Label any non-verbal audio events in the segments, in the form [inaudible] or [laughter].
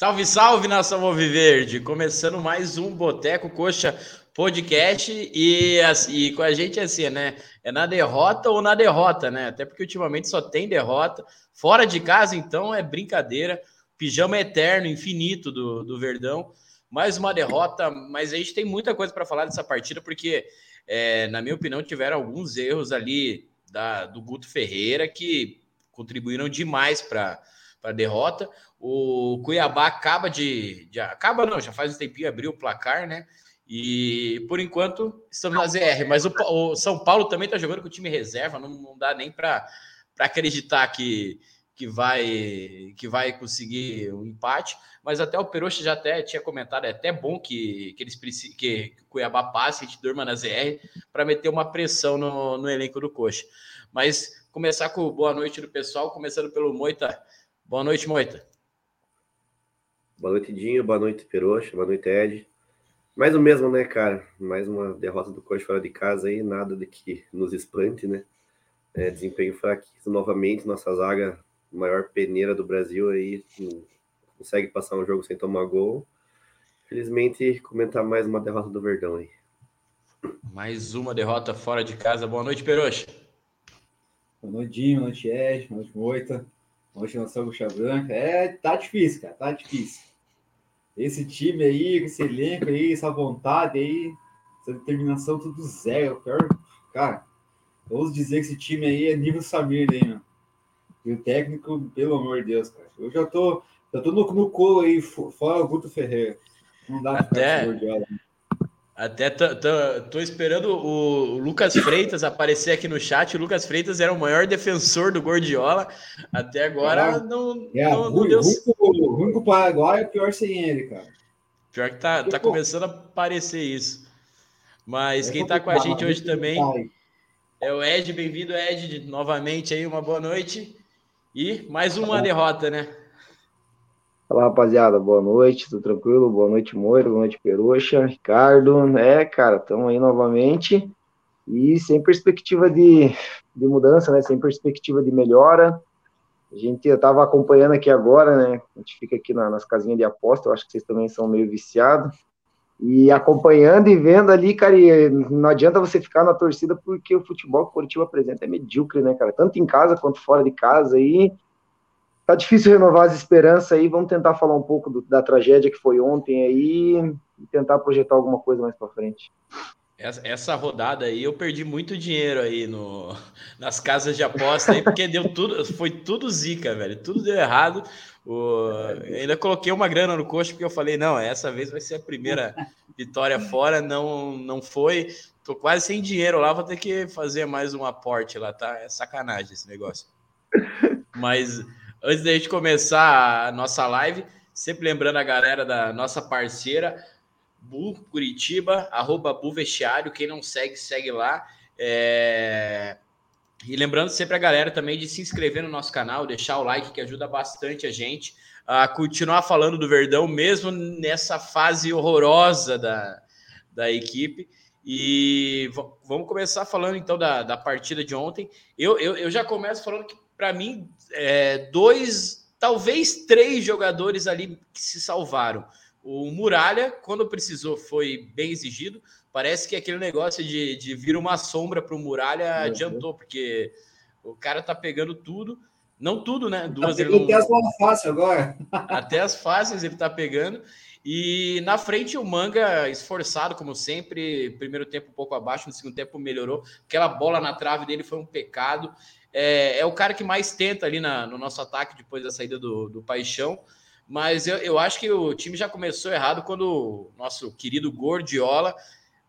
Salve, salve, nação Alviverde! Começando mais um Boteco Coxa Podcast e, e com a gente é assim, né? É na derrota ou na derrota, né? Até porque ultimamente só tem derrota. Fora de casa, então, é brincadeira. Pijama eterno, infinito do, do Verdão. Mais uma derrota, mas a gente tem muita coisa para falar dessa partida, porque, é, na minha opinião, tiveram alguns erros ali da, do Guto Ferreira que contribuíram demais para a derrota. O Cuiabá acaba de, de, Acaba não, já faz um tempinho abriu o placar, né? E por enquanto estamos na ZR. Mas o, o São Paulo também está jogando com o time reserva, não, não dá nem para acreditar que, que, vai, que vai conseguir um empate. Mas até o Peroxa já até tinha comentado, é até bom que, que eles que, que o Cuiabá passe, gente durma na ZR, para meter uma pressão no, no elenco do Coxa. Mas começar com boa noite do pessoal, começando pelo Moita. Boa noite, Moita. Boa noite, Dinho. Boa noite, Peroxa. Boa noite, Ed. Mais o mesmo, né, cara? Mais uma derrota do Coxa fora de casa aí, nada de que nos espante, né? É, desempenho fraquíssimo novamente, nossa zaga maior peneira do Brasil aí, consegue passar um jogo sem tomar gol. Felizmente, comentar mais uma derrota do Verdão aí. Mais uma derrota fora de casa. Boa noite, Peroxa. Boa noite, Dinho. Boa noite, Ed. Boa noite, Moita. Boa noite, Nação Bucha Branca. É, tá difícil, cara. Tá difícil esse time aí, esse elenco aí, essa vontade aí, essa determinação tudo zero. Pior, cara, ouso dizer que esse time aí é nível Samir aí, mano. E o técnico, pelo amor de Deus, cara. Eu já tô, já tô no, no colo aí, fora o Guto Ferreira. Não dá pra ficar Até... Até tô, esperando o, Lucas Freitas aparecer aqui no chat. O Lucas Freitas era o maior defensor do Gordiola. Até agora é, não, é, não, não deu. O ruim com o Paraguai é pior sem ele, cara. Pior que tá, tá começando a aparecer isso. Mas quem tá com a gente hoje também é o Ed. Bem-vindo, Ed, novamente aí. Uma boa noite. E mais uma derrota, né? Fala rapaziada, boa noite, tudo tranquilo? Boa noite, Moira, boa noite, Peruxa, Ricardo. É, cara, estamos aí novamente e sem perspectiva de, de mudança, né? Sem perspectiva de melhora. A gente estava acompanhando aqui agora, né? A gente fica aqui na, nas casinhas de aposta, eu acho que vocês também são meio viciados. E acompanhando e vendo ali, cara, não adianta você ficar na torcida porque o futebol que o Curitiba apresenta é medíocre, né, cara? Tanto em casa quanto fora de casa aí. E tá difícil renovar as esperanças aí. Vamos tentar falar um pouco do, da tragédia que foi ontem aí e tentar projetar alguma coisa mais para frente. Essa, essa, rodada aí eu perdi muito dinheiro aí no, nas casas de aposta aí, porque deu tudo, foi tudo zica, velho. Tudo deu errado. O, ainda coloquei uma grana no coxo porque eu falei, não, essa vez vai ser a primeira vitória fora, não, não foi. Tô quase sem dinheiro lá, vou ter que fazer mais um aporte lá, tá? É sacanagem esse negócio. Mas Antes da gente começar a nossa live, sempre lembrando a galera da nossa parceira, Bu Curitiba, arroba Bu Vestiário. Quem não segue, segue lá. É... E lembrando sempre a galera também de se inscrever no nosso canal, deixar o like, que ajuda bastante a gente a continuar falando do Verdão, mesmo nessa fase horrorosa da, da equipe. E vamos começar falando então da, da partida de ontem. Eu, eu, eu já começo falando que para mim, é, dois, talvez três jogadores ali que se salvaram. O Muralha, quando precisou, foi bem exigido. Parece que aquele negócio de, de vir uma sombra para o Muralha uhum. adiantou, porque o cara tá pegando tudo. Não tudo, né? Duas tá ele não... Até as fáceis agora. [laughs] Até as fáceis ele tá pegando. E na frente o Manga esforçado, como sempre. Primeiro tempo um pouco abaixo, no segundo tempo melhorou. Aquela bola na trave dele foi um pecado é, é o cara que mais tenta ali na, no nosso ataque depois da saída do, do Paixão. Mas eu, eu acho que o time já começou errado quando o nosso querido Gordiola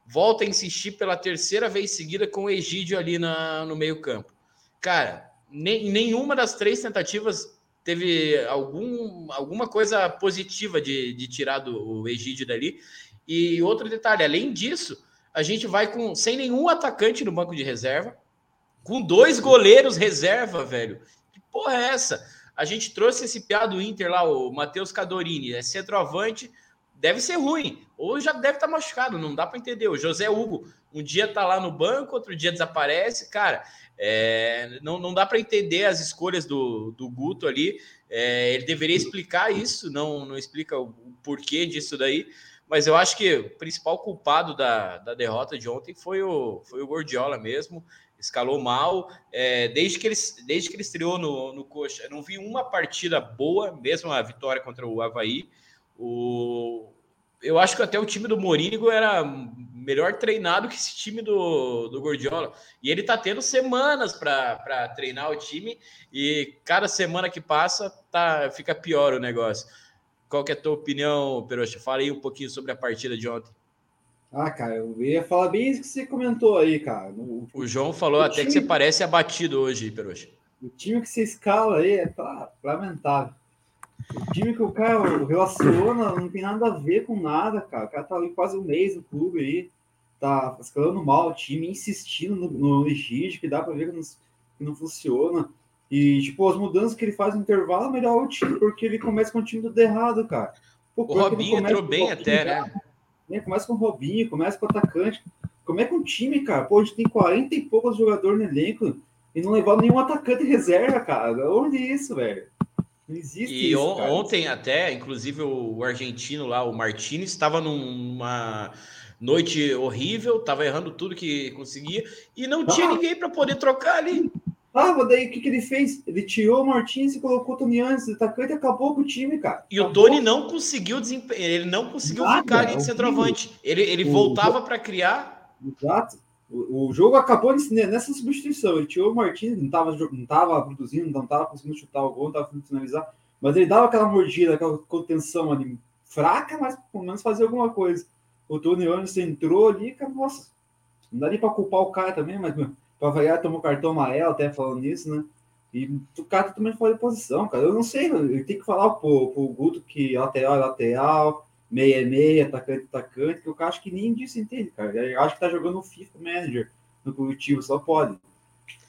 volta a insistir pela terceira vez seguida com o Egídio ali na, no meio-campo. Cara, nem, nenhuma das três tentativas teve algum, alguma coisa positiva de, de tirar do, o Egídio dali. E outro detalhe, além disso, a gente vai com sem nenhum atacante no banco de reserva com dois goleiros reserva, velho. Que porra é essa? A gente trouxe esse piado do Inter lá, o Matheus Cadorini, é centroavante, deve ser ruim. ou já deve estar tá machucado, não dá para entender. O José Hugo, um dia tá lá no banco, outro dia desaparece, cara. É, não, não dá para entender as escolhas do, do Guto ali. É, ele deveria explicar isso, não, não explica o, o porquê disso daí. Mas eu acho que o principal culpado da, da derrota de ontem foi o, foi o Gordiola mesmo escalou mal. É, desde, que ele, desde que ele estreou no, no Coxa, não vi uma partida boa, mesmo a vitória contra o Havaí. O, eu acho que até o time do Morínigo era melhor treinado que esse time do, do Gordiola. E ele tá tendo semanas para treinar o time e cada semana que passa tá, fica pior o negócio. Qual que é a tua opinião, Peroxa? Fala aí um pouquinho sobre a partida de ontem. Ah, cara, eu ia falar bem isso que você comentou aí, cara. O, o João falou o até que você parece abatido hoje, Peroxa. O time que você escala aí é lamentável. O time que o cara relaciona não tem nada a ver com nada, cara. O cara tá ali quase um mês no clube aí, tá escalando mal o time, insistindo no, no que dá pra ver que não, que não funciona. E, tipo, as mudanças que ele faz no intervalo melhor o time, porque ele começa com o time do errado, cara. Pô, o Robinho entrou bem até, né? Né? Começa com o Robinho, começa com o atacante. Como é que um time, cara? Pô, a gente tem 40 e poucos jogadores no elenco e não levar nenhum atacante reserva, cara. Onde é isso, velho? Não existe e isso, cara. ontem até, inclusive o argentino lá, o Martinez, estava numa noite horrível, estava errando tudo que conseguia e não tinha ah. ninguém para poder trocar ali. Ah, mas daí o que, que ele fez? Ele tirou o Martins e colocou o Tony antes, atacante acabou com o time, cara. E acabou. o Tony não conseguiu desempenhar, ele não conseguiu Nada, ficar ali de centroavante. Ele, ele o, voltava para criar. Exato. O, o, jogo acabou nessa substituição. Ele tirou o Martins, não estava não tava produzindo, não estava conseguindo chutar o gol, não estava conseguindo finalizar. Mas ele dava aquela mordida, aquela contenção ali, fraca, mas pelo menos fazia alguma coisa. O Tony Anderson entrou ali, cara, nossa, não dá nem para culpar o cara também, mas para variar, tomou cartão amarelo, até falando nisso, né? E o cara também fora de posição, cara. Eu não sei, eu tenho que falar pro, pro Guto que lateral é lateral, meia é meia, atacante é atacante, que eu acho que nem disso entende, cara. Eu acho que tá jogando o FIFA Manager no Curitiba, só pode.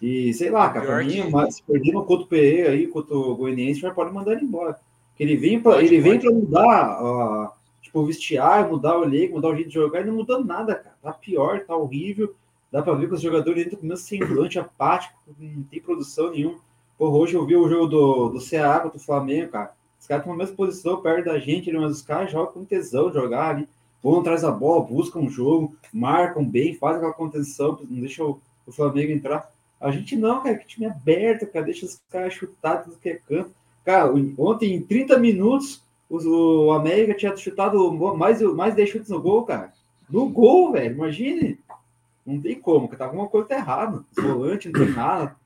E sei lá, cara, pra mim, que... mas se perder no Couto Pereira aí, contra o Goianiense, já pode mandar ele embora. Porque ele vem para ele vem para mudar, uh, tipo, o vestiário, mudar o elenco, mudar o jeito de jogar, e não mudou nada, cara. Tá pior, tá horrível. Dá para ver que os jogadores entram com o semblante apático, não tem produção nenhuma. Porra, hoje eu vi o jogo do, do Ceará contra o Flamengo, cara. Os caras estão na mesma posição, perto da gente, mas os caras jogam com tesão jogar ali. Vão atrás da bola, buscam o jogo, marcam bem, fazem aquela contenção, não deixam o, o Flamengo entrar. A gente não, cara, que time aberto, cara, deixa os caras chutar tudo que é canto. Cara, ontem, em 30 minutos, o, o América tinha chutado mais, mais 10 chutes no gol, cara. No gol, velho, imagine. Não tem como, que tá alguma coisa tá errada. Volante, não tem nada.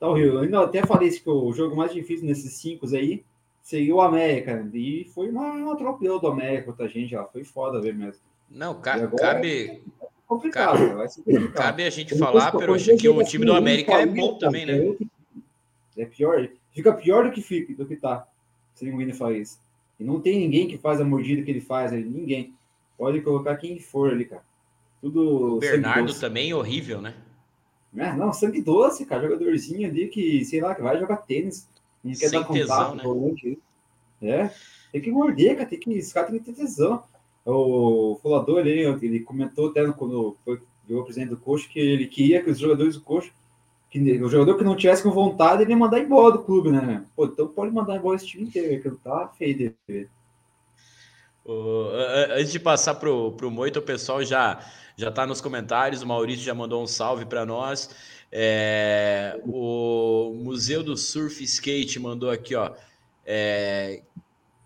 Tá horrível. Eu ainda até falei que o jogo mais difícil nesses cinco aí seria o América. Né? E foi uma, um atropelo do América contra a gente, ó. Foi foda ver mesmo. Não, ca agora, cabe. É complicado, cabe, vai ser complicado. cabe a gente falar, pero que o time do América é bom também, né? É pior, fica pior do que fica, do que tá. Se o Winnie faz isso. E não tem ninguém que faz a mordida que ele faz ali, ninguém. Pode colocar quem for ali, cara. Tudo. O Bernardo também horrível, né? É, não, sangue doce, cara. Jogadorzinho ali que, sei lá, que vai jogar tênis. Não quer Sem dar contato, tesão, né? É, tem que morder, cara. Tem que, esse cara tem que ter tesão. O Fulador ali, ele comentou até quando foi o presidente do Coxa que ele queria que os jogadores do Coxa, que o jogador que não tivesse com vontade, ele ia mandar embora do clube, né? Pô, então pode mandar embora esse time inteiro, que não tá feio de ver. Antes de passar pro, pro Moito, o pessoal já já está nos comentários. O Maurício já mandou um salve para nós. É, o Museu do Surf Skate mandou aqui, ó. É,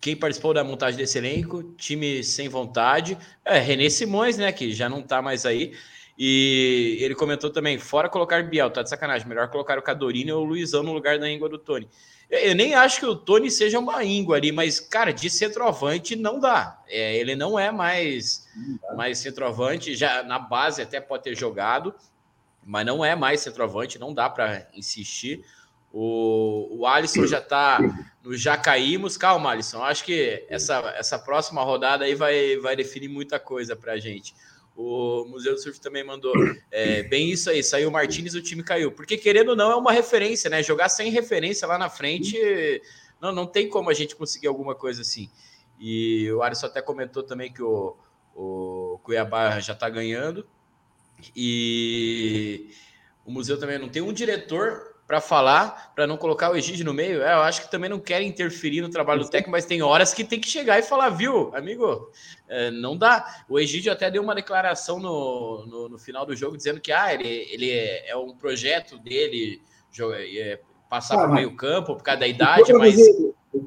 quem participou da montagem desse elenco, time sem vontade. É, René Simões, né? Que já não está mais aí. E ele comentou também: fora colocar Biel, tá de sacanagem. Melhor colocar o Cadorini ou o Luizão no lugar da íngua do Tony. Eu nem acho que o Tony seja uma íngua ali, mas, cara, de centroavante não dá. É, ele não é mais, mais centroavante, já na base até pode ter jogado, mas não é mais centroavante, não dá para insistir. O, o Alisson já tá no já caímos. Calma, Alisson. Acho que essa, essa próxima rodada aí vai, vai definir muita coisa para gente. O Museu do Surf também mandou. É, bem isso aí, saiu o Martinez, o time caiu. Porque, querendo ou não, é uma referência, né? Jogar sem referência lá na frente, não, não tem como a gente conseguir alguma coisa assim. E o Alisson até comentou também que o, o Cuiabá já está ganhando. E o museu também não tem um diretor para falar, para não colocar o Egídio no meio. É, eu acho que também não querem interferir no trabalho do técnico, mas tem horas que tem que chegar e falar, viu, amigo, é, não dá. O Egídio até deu uma declaração no, no, no, final do jogo dizendo que ah, ele, ele é, é um projeto dele é, passar ah, para o meio campo por causa da idade, mas...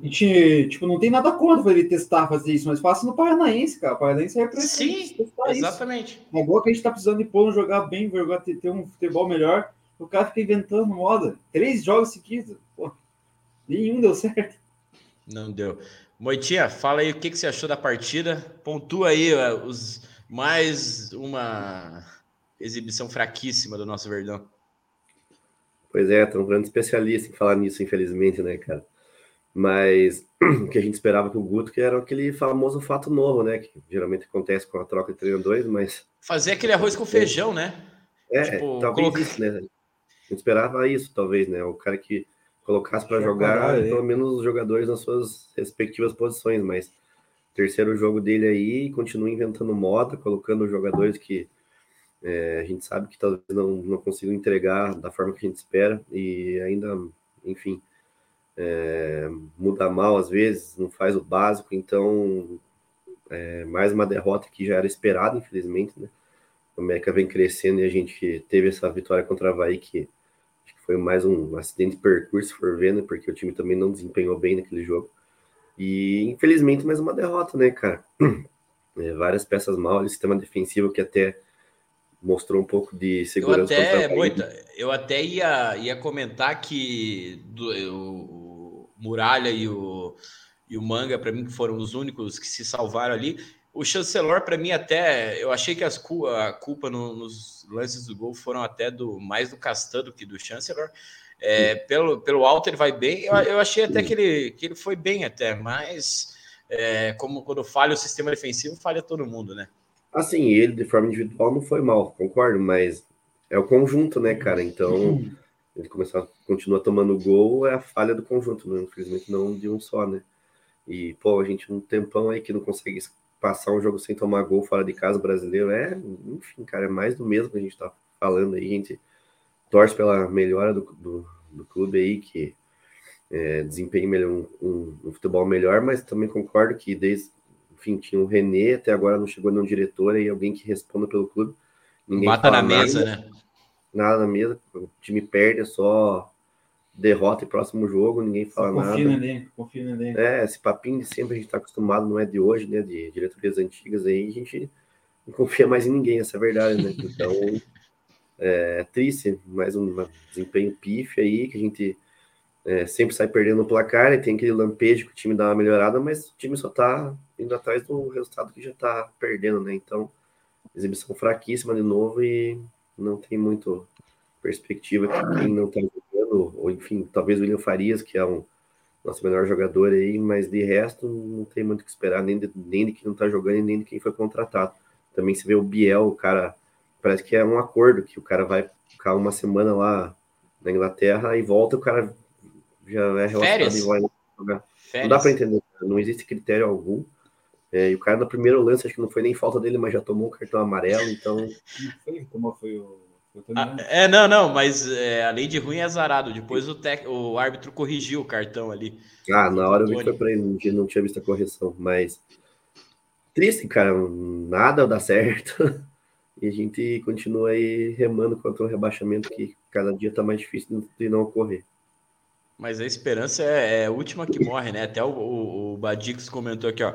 Gente, tipo, não tem nada contra ele testar fazer isso, mas faça no Paranaense, cara. O Paranaense é Sim, exatamente. Isso. É igual que a gente tá precisando de pôr jogar bem, jogar, ter, ter um futebol melhor. O cara fica inventando moda. Três jogos seguidos. Pô, nenhum deu certo. Não deu. Moitinha, fala aí o que, que você achou da partida. Pontua aí uh, os mais uma exibição fraquíssima do nosso Verdão. Pois é, tem um grande especialista em falar nisso, infelizmente, né, cara? Mas [clears throat] o que a gente esperava com o Guto, que era aquele famoso fato novo, né? Que geralmente acontece com a troca de treinadores, mas. Fazer aquele arroz com feijão, né? É, tipo, talvez coloca... isso, né? Gente esperava isso, talvez, né? O cara que colocasse para jogar pelo menos os jogadores nas suas respectivas posições, mas terceiro jogo dele aí, continua inventando moda, colocando jogadores que é, a gente sabe que talvez não, não consigam entregar da forma que a gente espera e ainda, enfim, é, muda mal às vezes, não faz o básico, então é, mais uma derrota que já era esperada, infelizmente, né? O América vem crescendo e a gente teve essa vitória contra a Havaí que foi mais um acidente de percurso, se for ver, né? Porque o time também não desempenhou bem naquele jogo. E infelizmente mais uma derrota, né, cara? [clears throat] É, várias peças mal, o sistema defensivo que até mostrou um pouco de segurança. Eu até, Moita, eu até ia, ia comentar que do, o, o Muralha e o, e o Manga, para mim, que foram os únicos que se salvaram ali. O chancelor, para mim, até eu achei que as, a culpa no, nos lances do gol foram até do mais do Castan do que do chancelor. É, pelo, pelo alto ele vai bem. Eu, eu achei até que ele, que ele foi bem até, mas é, como quando falha o sistema defensivo, falha todo mundo, né? Assim, ele de forma individual não foi mal, concordo, mas é o conjunto, né, cara? Então, ele começar, continua tomando gol, é a falha do conjunto, né? Infelizmente não de um só, né? E, pô, a gente um tempão aí que não consegue passar um jogo sem tomar gol fora de casa brasileiro é, enfim, cara, é mais do mesmo que a gente tá falando aí. A gente torce pela melhora do, do, do clube aí, que é, desempenhe melhor, um, um, um, futebol melhor, mas também concordo que desde, enfim, tinha o René, até agora não chegou nenhum diretor aí, alguém que responda pelo clube. Ninguém Bata na nada, mesa, né? Nada na mesa, o time perde, é só derrota e próximo jogo, ninguém fala confia nada. Confia no elenco, confia no elenco. É, esse papinho de sempre a gente está acostumado, não é de hoje, né? De diretorias antigas aí, a gente não confia mais em ninguém, essa é a verdade, né? Então, é triste, mais um desempenho pife aí, que a gente é, sempre sai perdendo o placar, e tem aquele lampejo que o time dá uma melhorada, mas o time só tá indo atrás do resultado que já tá perdendo, né? Então, exibição fraquíssima de novo e não tem muito perspectiva que quem não tá ou enfim, talvez o William Farias, que é um nosso melhor jogador aí, mas de resto não tem muito o que esperar, nem de, nem de quem não tá jogando e nem de quem foi contratado. Também se vê o Biel, o cara, parece que é um acordo, que o cara vai ficar uma semana lá na Inglaterra e volta, o cara já é relacionado e vai jogar. Férias. Não dá para entender, não existe critério algum. É, e o cara no primeiro lance, acho que não foi nem falta dele, mas já tomou um cartão amarelo, então. Como foi o ah, é, não, não, mas é, além de ruim é azarado. Depois o, tec... o árbitro corrigiu o cartão ali. Ah, na hora eu vi que foi pra ele, não tinha visto a correção, mas triste, cara, nada dá certo. [laughs] E a gente continua aí remando contra o rebaixamento que cada dia tá mais difícil de não ocorrer. Mas a esperança é, é, a última que morre, né? Até o, o, o Badix comentou aqui, ó.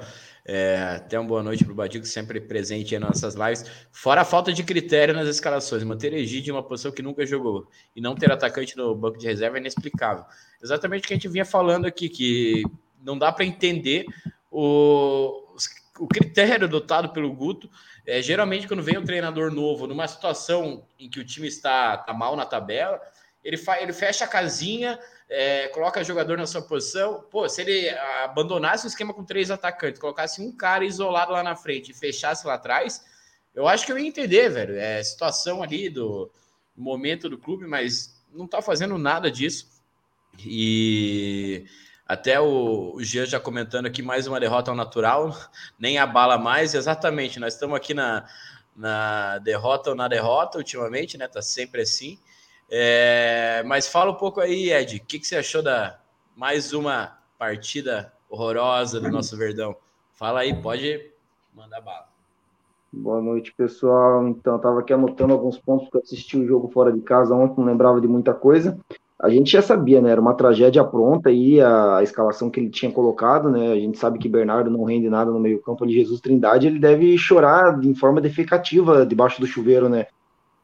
É, até uma boa noite para o Badix, sempre presente em nossas lives. Fora a falta de critério nas escalações, manter Egídio em uma posição que nunca jogou e não ter atacante no banco de reserva é inexplicável. Exatamente o que a gente vinha falando aqui, que não dá para entender o, o critério adotado pelo Guto. É, geralmente, quando vem um treinador novo, numa situação em que o time está, está mal na tabela, ele, fa, ele fecha a casinha é, coloca jogador na sua posição. Pô, se ele abandonasse o esquema com três atacantes, colocasse um cara isolado lá na frente e fechasse lá atrás, eu acho que eu ia entender, velho. É situação ali do momento do clube, mas não tá fazendo nada disso. E Até o, o Jean já comentando aqui mais uma derrota ao natural, [laughs] nem abala mais. Exatamente, nós estamos aqui na, na derrota ou na derrota ultimamente, né? Tá sempre assim. É, mas fala um pouco aí, Ed, o que, que você achou da mais uma partida horrorosa do nosso Verdão? Fala aí, pode mandar bala. Boa noite, pessoal. Então, eu estava aqui anotando alguns pontos porque eu assisti o jogo fora de casa ontem, não lembrava de muita coisa. A gente já sabia, né? Era uma tragédia pronta aí, a, a escalação que ele tinha colocado, né? A gente sabe que Bernardo não rende nada no meio-campo de Jesus Trindade, ele deve chorar em forma defecativa debaixo do chuveiro, né?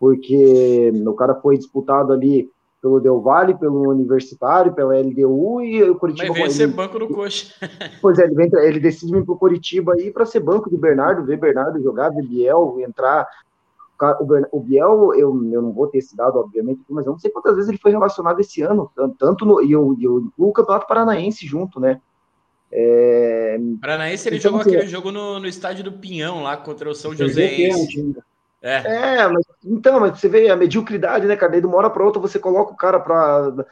Porque o cara foi disputado ali pelo Del Valle, pelo Universitário, pela LDU e o Curitiba. Mas vem ser banco do coxa. [laughs] Pois é, ele, vem, ele decide vir para o Curitiba aí para ser banco de Bernardo, ver Bernardo jogar, ver Biel entrar. O, Biel, eu, eu não vou ter esse dado, obviamente, mas eu não sei quantas vezes ele foi relacionado esse ano, tanto no, e eu, eu incluo o Campeonato Paranaense junto, né? É... Paranaense ele então, jogou assim, aquele jogo no, no estádio do Pinhão, lá contra o São José. É. é, mas então, mas você vê a mediocridade, né, cara? Daí de uma hora para outra você coloca o cara para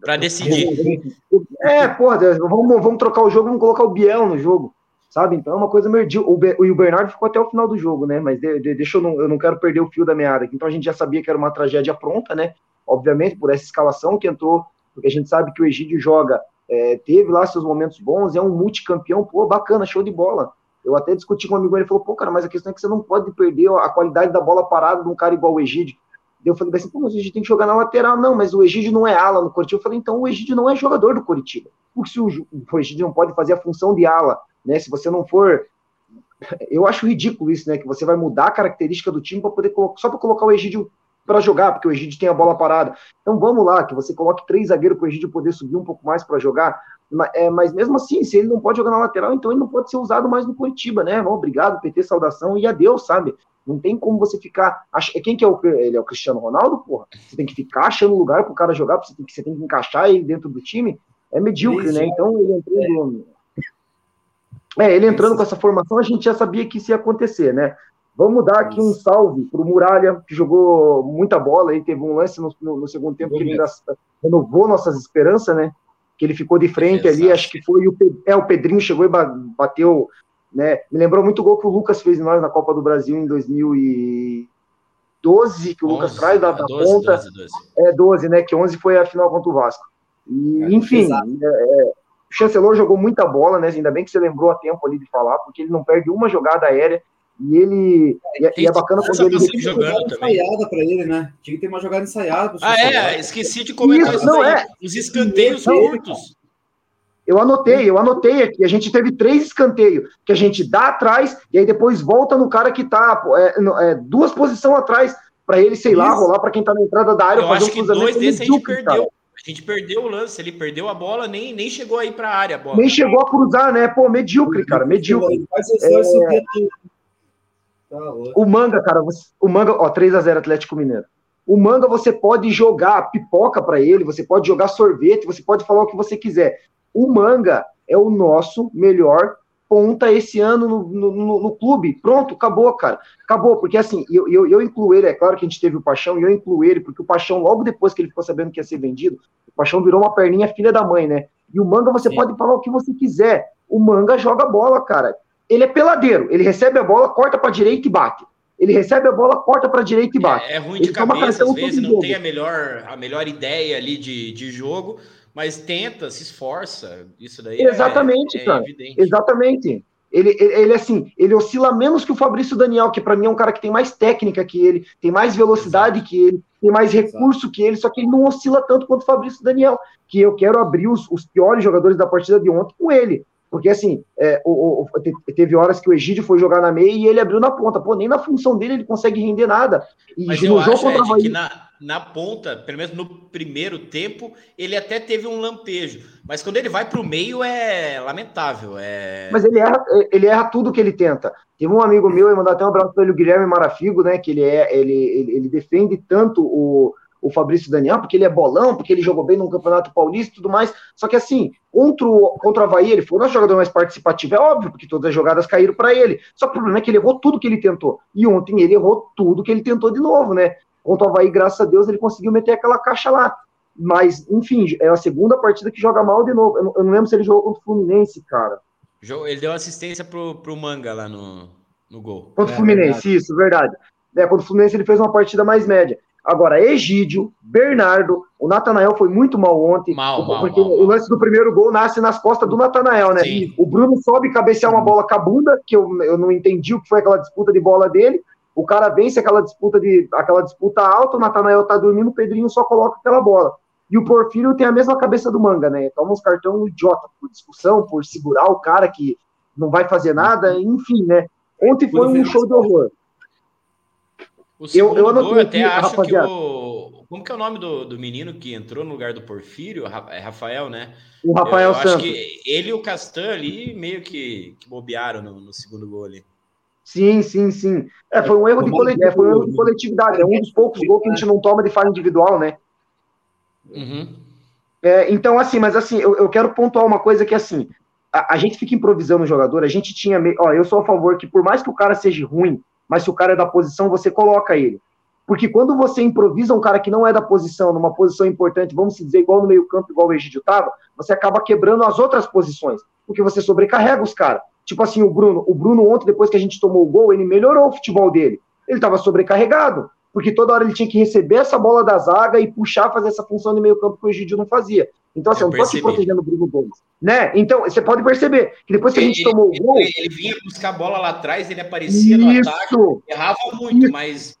para decidir. É, porra, vamos, vamos trocar o jogo, vamos colocar o Biel no jogo, sabe? Então é uma coisa meio. O, o Bernardo ficou até o final do jogo, né? Mas de, de, deixa eu não, eu não quero perder o fio da meada aqui. Então a gente já sabia que era uma tragédia pronta, né? Obviamente, por essa escalação que entrou, porque a gente sabe que o Egídio joga, é, teve lá seus momentos bons, é um multicampeão, pô, bacana, show de bola. Eu até discuti com um amigo, ele falou, pô, cara, mas a questão é que você não pode perder a qualidade da bola parada de um cara igual o Egídio. Eu falei assim, pô, mas o Egídio tem que jogar na lateral. Não, mas o Egídio não é ala no Curitiba. Eu falei, então o Egídio não é jogador do Curitiba. Porque se o, o Egídio não pode fazer a função de ala, né? Se você não for. Eu acho ridículo isso, né? Que você vai mudar a característica do time para poder só para colocar o Egídio para jogar, porque o Egídio tem a bola parada. Então vamos lá, que você coloque três zagueiros para o Egídio poder subir um pouco mais para jogar. Mas, é, mas, mesmo assim, se ele não pode jogar na lateral, então ele não pode ser usado mais no Curitiba, né? Obrigado, PT, saudação e adeus, sabe? Não tem como você ficar. Quem que é o. Ele é o Cristiano Ronaldo, porra? Você tem que ficar achando lugar para o cara jogar, você tem, que, você tem que encaixar ele dentro do time. É medíocre, Isso. né? Então ele entrando. É, ele entrando com essa formação, a gente já sabia que isso ia acontecer, né? Vamos dar aqui um salve para o Muralha, que jogou muita bola e teve um lance no, no, no segundo tempo que ele renovou nossas esperanças, né? que ele ficou de frente ali, acho que foi o, é, o Pedrinho chegou e bateu, né? Me lembrou muito o gol que o Lucas fez em nós na Copa do Brasil em 2012, que o 11, Lucas traz da, da 12, ponta. 12, 12. É 12, né? Que 11 foi a final contra o Vasco. E, é, enfim, é, é, o Chancelor jogou muita bola, né? Ainda bem que você lembrou a tempo ali de falar, porque ele não perde uma jogada aérea. E ele. E, é, e é bacana quando ele. Tinha jogando ensaiada para ele, né? Tinha que ter uma jogada ensaiada. Ah, é? Esqueci de comentar isso. Não, é. Os escanteios curtos. Eu anotei, eu anotei aqui. A gente teve três escanteios que a gente dá atrás e aí depois volta no cara que tá é, é, duas posições atrás para ele, sei Isso. lá, rolar para quem tá na entrada da área. Eu fazer acho um que dois desses a gente perdeu. Cara. A gente perdeu o lance, ele perdeu a bola, nem, nem chegou aí para a área. Bola. Nem chegou a cruzar, né? Pô, medíocre, cara, medíocre. É... Tá o Manga, cara, você, o Manga, ó, 3 a 0 Atlético Mineiro. O Manga você pode jogar pipoca para ele, você pode jogar sorvete, você pode falar o que você quiser. O Manga é o nosso melhor ponta esse ano no, no, no, clube. Pronto, acabou, cara. Acabou, porque assim, eu, eu, eu, incluo ele, é claro que a gente teve o Paixão, e eu incluo ele, porque o Paixão, logo depois que ele ficou sabendo que ia ser vendido, o Paixão virou uma perninha filha da mãe, né? E o Manga você Sim. pode falar o que você quiser. O Manga joga bola, cara ele é peladeiro. Ele recebe a bola, corta para direita e bate. Ele recebe a bola, corta para direita e bate. É, é ruim de ele cabeça, às vezes não tem a melhor, a melhor ideia ali de, de jogo, mas tenta, se esforça. Isso daí é Exatamente, é, cara. Evidente. Exatamente. Ele, ele, ele, assim, ele oscila menos que o Fabrício Daniel, que para mim é um cara que tem mais técnica que ele, tem mais velocidade Exato. que ele, tem mais recurso Exato. que ele, só que ele não oscila tanto quanto o Fabrício Daniel, que eu quero abrir os, os piores jogadores da partida de ontem com ele. Porque, assim, é, o, o, teve horas que o Egídio foi jogar na meia e ele abriu na ponta. Pô, nem na função dele ele consegue render nada. E Mas no eu jogo acho, Ed, Bahia... que na, na ponta, pelo menos no primeiro tempo, ele até teve um lampejo. Mas quando ele vai para o meio é lamentável. É... Mas ele erra, ele erra tudo que ele tenta. Teve um amigo meu, eu mandar até um abraço para ele, o Guilherme Marafigo, né? Que ele, é, ele, ele, ele defende tanto o o Fabrício Daniel, porque ele é bolão, porque ele jogou bem no Campeonato Paulista e tudo mais. Só que assim, contra o, contra o Havaí, ele foi o nosso jogador mais participativo, é óbvio, porque todas as jogadas caíram para ele. Só que o problema é que ele errou tudo que ele tentou. E ontem ele errou tudo que ele tentou de novo, né? Contra o Havaí, graças a Deus, ele conseguiu meter aquela caixa lá. Mas, enfim, é a segunda partida que joga mal de novo. Eu não, eu não lembro se ele jogou contra o Fluminense, cara. Ele deu assistência pro, pro Manga lá no, no gol. Contra o é, Fluminense, verdade. isso, verdade. É, contra o Fluminense ele fez uma partida mais média. Agora, Egídio, Bernardo, o Natanael foi muito mal ontem. Mal, mal, porque mal, o lance do primeiro gol nasce nas costas do Natanael, né? Sim. O Bruno sobe cabecear uma bola com a bunda, que eu, eu não entendi o que foi aquela disputa de bola dele. O cara vence aquela disputa de aquela disputa alta, o Natanael tá dormindo, o Pedrinho só coloca aquela bola. E o Porfírio tem a mesma cabeça do manga, né? Toma uns cartão idiota por discussão, por segurar o cara que não vai fazer nada, enfim, né? Ontem foi um show de horror. O eu, eu gol, até acho rapaziada. que o. Como que é o nome do, do menino que entrou no lugar do Porfírio? É Rafael, né? O Rafael eu, eu Santos. acho que ele e o Castan ali meio que, que bobearam no, no segundo gol ali. Sim, sim, sim. É, foi um erro de, colet... é, foi um erro de coletividade. É um dos poucos gols que a gente não toma de falha individual, né? Uhum. É, então, assim, mas assim, eu, eu quero pontuar uma coisa que assim, a, a, gente fica improvisando o jogador, a gente tinha. Me... Ó, eu sou a favor que, por mais que o cara seja ruim, mas se o cara é da posição, você coloca ele. Porque quando você improvisa um cara que não é da posição, numa posição importante, vamos dizer, igual no meio-campo, igual o Egídio estava, você acaba quebrando as outras posições, porque você sobrecarrega os caras. Tipo assim, o Bruno. O Bruno, ontem, depois que a gente tomou o gol, ele melhorou o futebol dele. Ele estava sobrecarregado, porque toda hora ele tinha que receber essa bola da zaga e puxar, fazer essa função de meio-campo que o Egídio não fazia. Então, assim, eu, eu não estou te protegendo o Bruno Gomes. Né? Então, você pode perceber que depois que a gente ele, tomou o gol. Ele, ele, vinha buscar a bola lá atrás, ele aparecia no isso, ataque, errava muito, isso. mas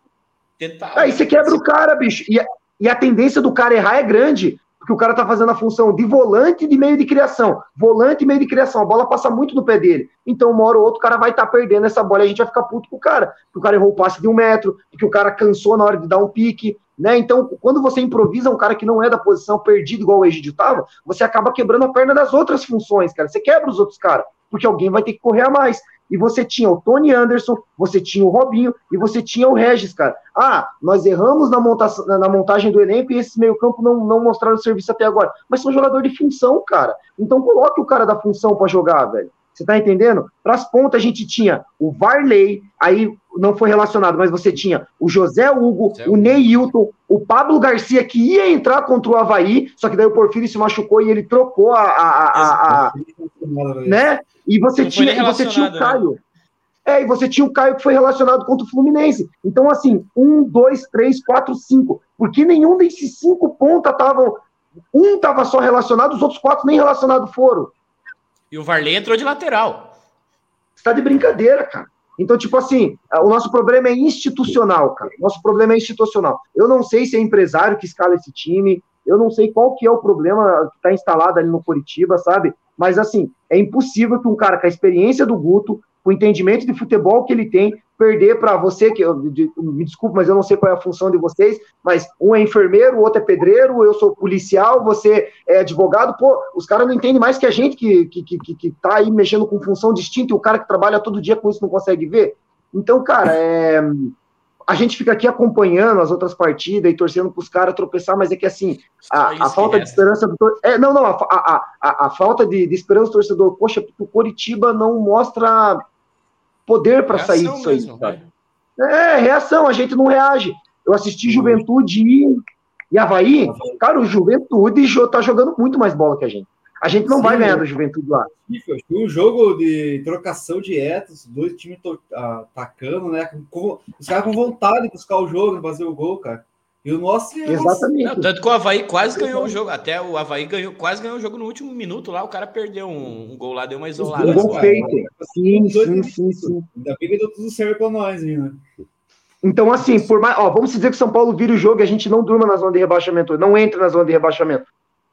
tentava. Aí você quebra o cara, bicho. E a, e a tendência do cara errar é grande porque o cara tá fazendo a função de volante de meio de criação. Volante e meio de criação. A bola passa muito no pé dele. Então, uma hora ou outra, o cara vai estar tá perdendo essa bola e a gente vai ficar puto com o cara. Porque o cara errou o passe de um metro, porque o cara cansou na hora de dar um pique. Né? Então, quando você improvisa um cara que não é da posição, perdido igual o Egidio tava, você acaba quebrando a perna das outras funções, cara. Você quebra os outros caras, porque alguém vai ter que correr a mais e você tinha o Tony Anderson, você tinha o Robinho e você tinha o Regis, cara. Ah, nós erramos na, monta na montagem do elenco e esses meio-campo não, não mostraram serviço até agora. Mas são jogador de função, cara. Então coloque o cara da função para jogar, velho. Você tá entendendo? Para as pontas a gente tinha o Varley, aí não foi relacionado, mas você tinha o José Hugo, José o Neilton, o Pablo Garcia que ia entrar contra o Havaí, só que daí o Porfírio se machucou e ele trocou a. a, a, a né? E você não tinha, você tinha o né? Caio. Né? É, e você tinha o Caio que foi relacionado contra o Fluminense. Então, assim, um, dois, três, quatro, cinco. Porque nenhum desses cinco pontas estavam. Um estava só relacionado, os outros quatro nem relacionados foram. E o Varley entrou de lateral. Você tá de brincadeira, cara. Então, tipo assim, o nosso problema é institucional, cara. Nosso problema é institucional. Eu não sei se é empresário que escala esse time, eu não sei qual que é o problema que está instalado ali no Curitiba, sabe? Mas, assim, é impossível que um cara com a experiência do Guto, com o entendimento de futebol que ele tem, perder para você, que eu, de, me desculpe, mas eu não sei qual é a função de vocês, mas um é enfermeiro, o outro é pedreiro, eu sou policial, você é advogado, pô, os caras não entendem mais que a gente que, que, que, que tá aí mexendo com função distinta e o cara que trabalha todo dia com isso não consegue ver. Então, cara, é a gente fica aqui acompanhando as outras partidas e torcendo para os caras tropeçar, mas é que assim, a, a falta de esperança do torcedor. É, não, não, a, a, a, a falta de, de, esperança do torcedor, poxa, o Coritiba não mostra poder para sair disso aí. Mesmo, é, reação, a gente não reage. Eu assisti Juventude e, e Havaí, cara, o Juventude tá jogando muito mais bola que a gente. A gente não Sim, vai ganhar do Juventude lá. Um jogo de trocação de etos, dois times atacando, né? Com, os caras com vontade de buscar o jogo, fazer o gol, cara. E o nosso. Exatamente. Não, tanto que o Havaí quase ganhou o jogo. Até o Havaí ganhou, quase ganhou o jogo no último minuto lá. O cara perdeu um, um gol lá, deu uma isolada. Um gol feito. Sim, sim, sim, sim. Ainda bem que deu tudo certo pra nós, hein, né? Então, assim, por mais. Ó, vamos dizer que o São Paulo vira o jogo e a gente não durma na zona de rebaixamento, não entra na zona de rebaixamento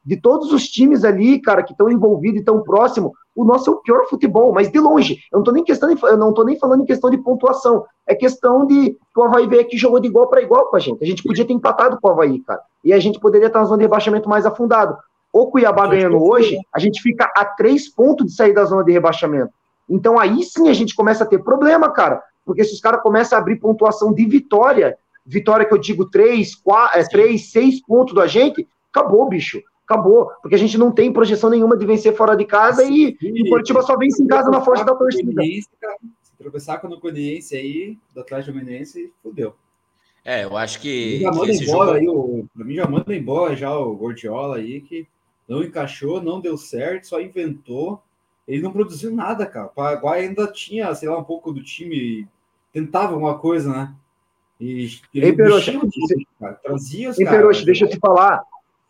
de todos os times ali, cara, que estão envolvidos e tão próximo, o nosso é o pior futebol, mas de longe. Eu não tô nem questão, eu não tô nem falando em questão de pontuação, é questão de que o Havaí veio aqui jogou de igual para igual com a gente. A gente podia ter empatado com o Havaí, cara. E a gente poderia estar na zona de rebaixamento mais afundado. O Cuiabá ganhando hoje, a gente fica a três pontos de sair da zona de rebaixamento. Então aí sim a gente começa a ter problema, cara. Porque se os caras começam a abrir pontuação de vitória, vitória que eu digo três, quatro, é, três, seis pontos da gente, acabou, bicho acabou, porque a gente não tem projeção nenhuma de vencer fora de casa e, e o Curitiba só vence em casa na força da torcida. Se tropeçar com o Nuconiense aí, do Atlético Goianiense, fudeu. É, eu acho que. Já manda esse embora jogo- aí, o, pra mim já manda embora já o Gordiola aí, que não encaixou, não deu certo, só inventou. Ele não produziu nada, cara. O Paraguai ainda tinha, sei lá, um pouco do time, tentava alguma coisa, né? E ele Ei, Peroxa, time, cara, trazia os Ei, caras. Peroxa, deixa eu te falar.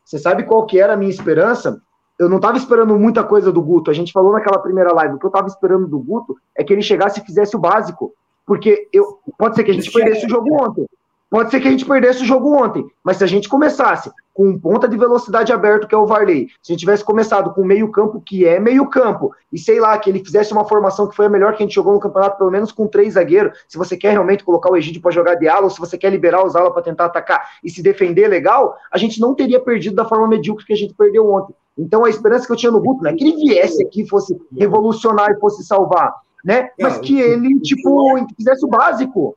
Você sabe qual que era a minha esperança? Eu não estava esperando muita coisa do Guto. A gente falou naquela primeira live. O que eu estava esperando do Guto é que ele chegasse e fizesse o básico. Porque eu, pode ser que a gente perdesse o jogo ontem. Pode ser que a gente perdesse o jogo ontem. Mas se a gente começasse com um ponta de velocidade aberto, que é o Varley, se a gente tivesse começado com meio campo, que é meio campo, e sei lá, que ele fizesse uma formação que foi a melhor que a gente jogou no campeonato, pelo menos com três zagueiros, se você quer realmente colocar o Egídio para jogar de ala, ou se você quer liberar os ala para tentar atacar e se defender legal, a gente não teria perdido da forma medíocre que a gente perdeu ontem. Então a esperança que eu tinha no Guto não é que ele viesse aqui, fosse revolucionar e fosse salvar, né? Mas que ele, tipo, fizesse o básico.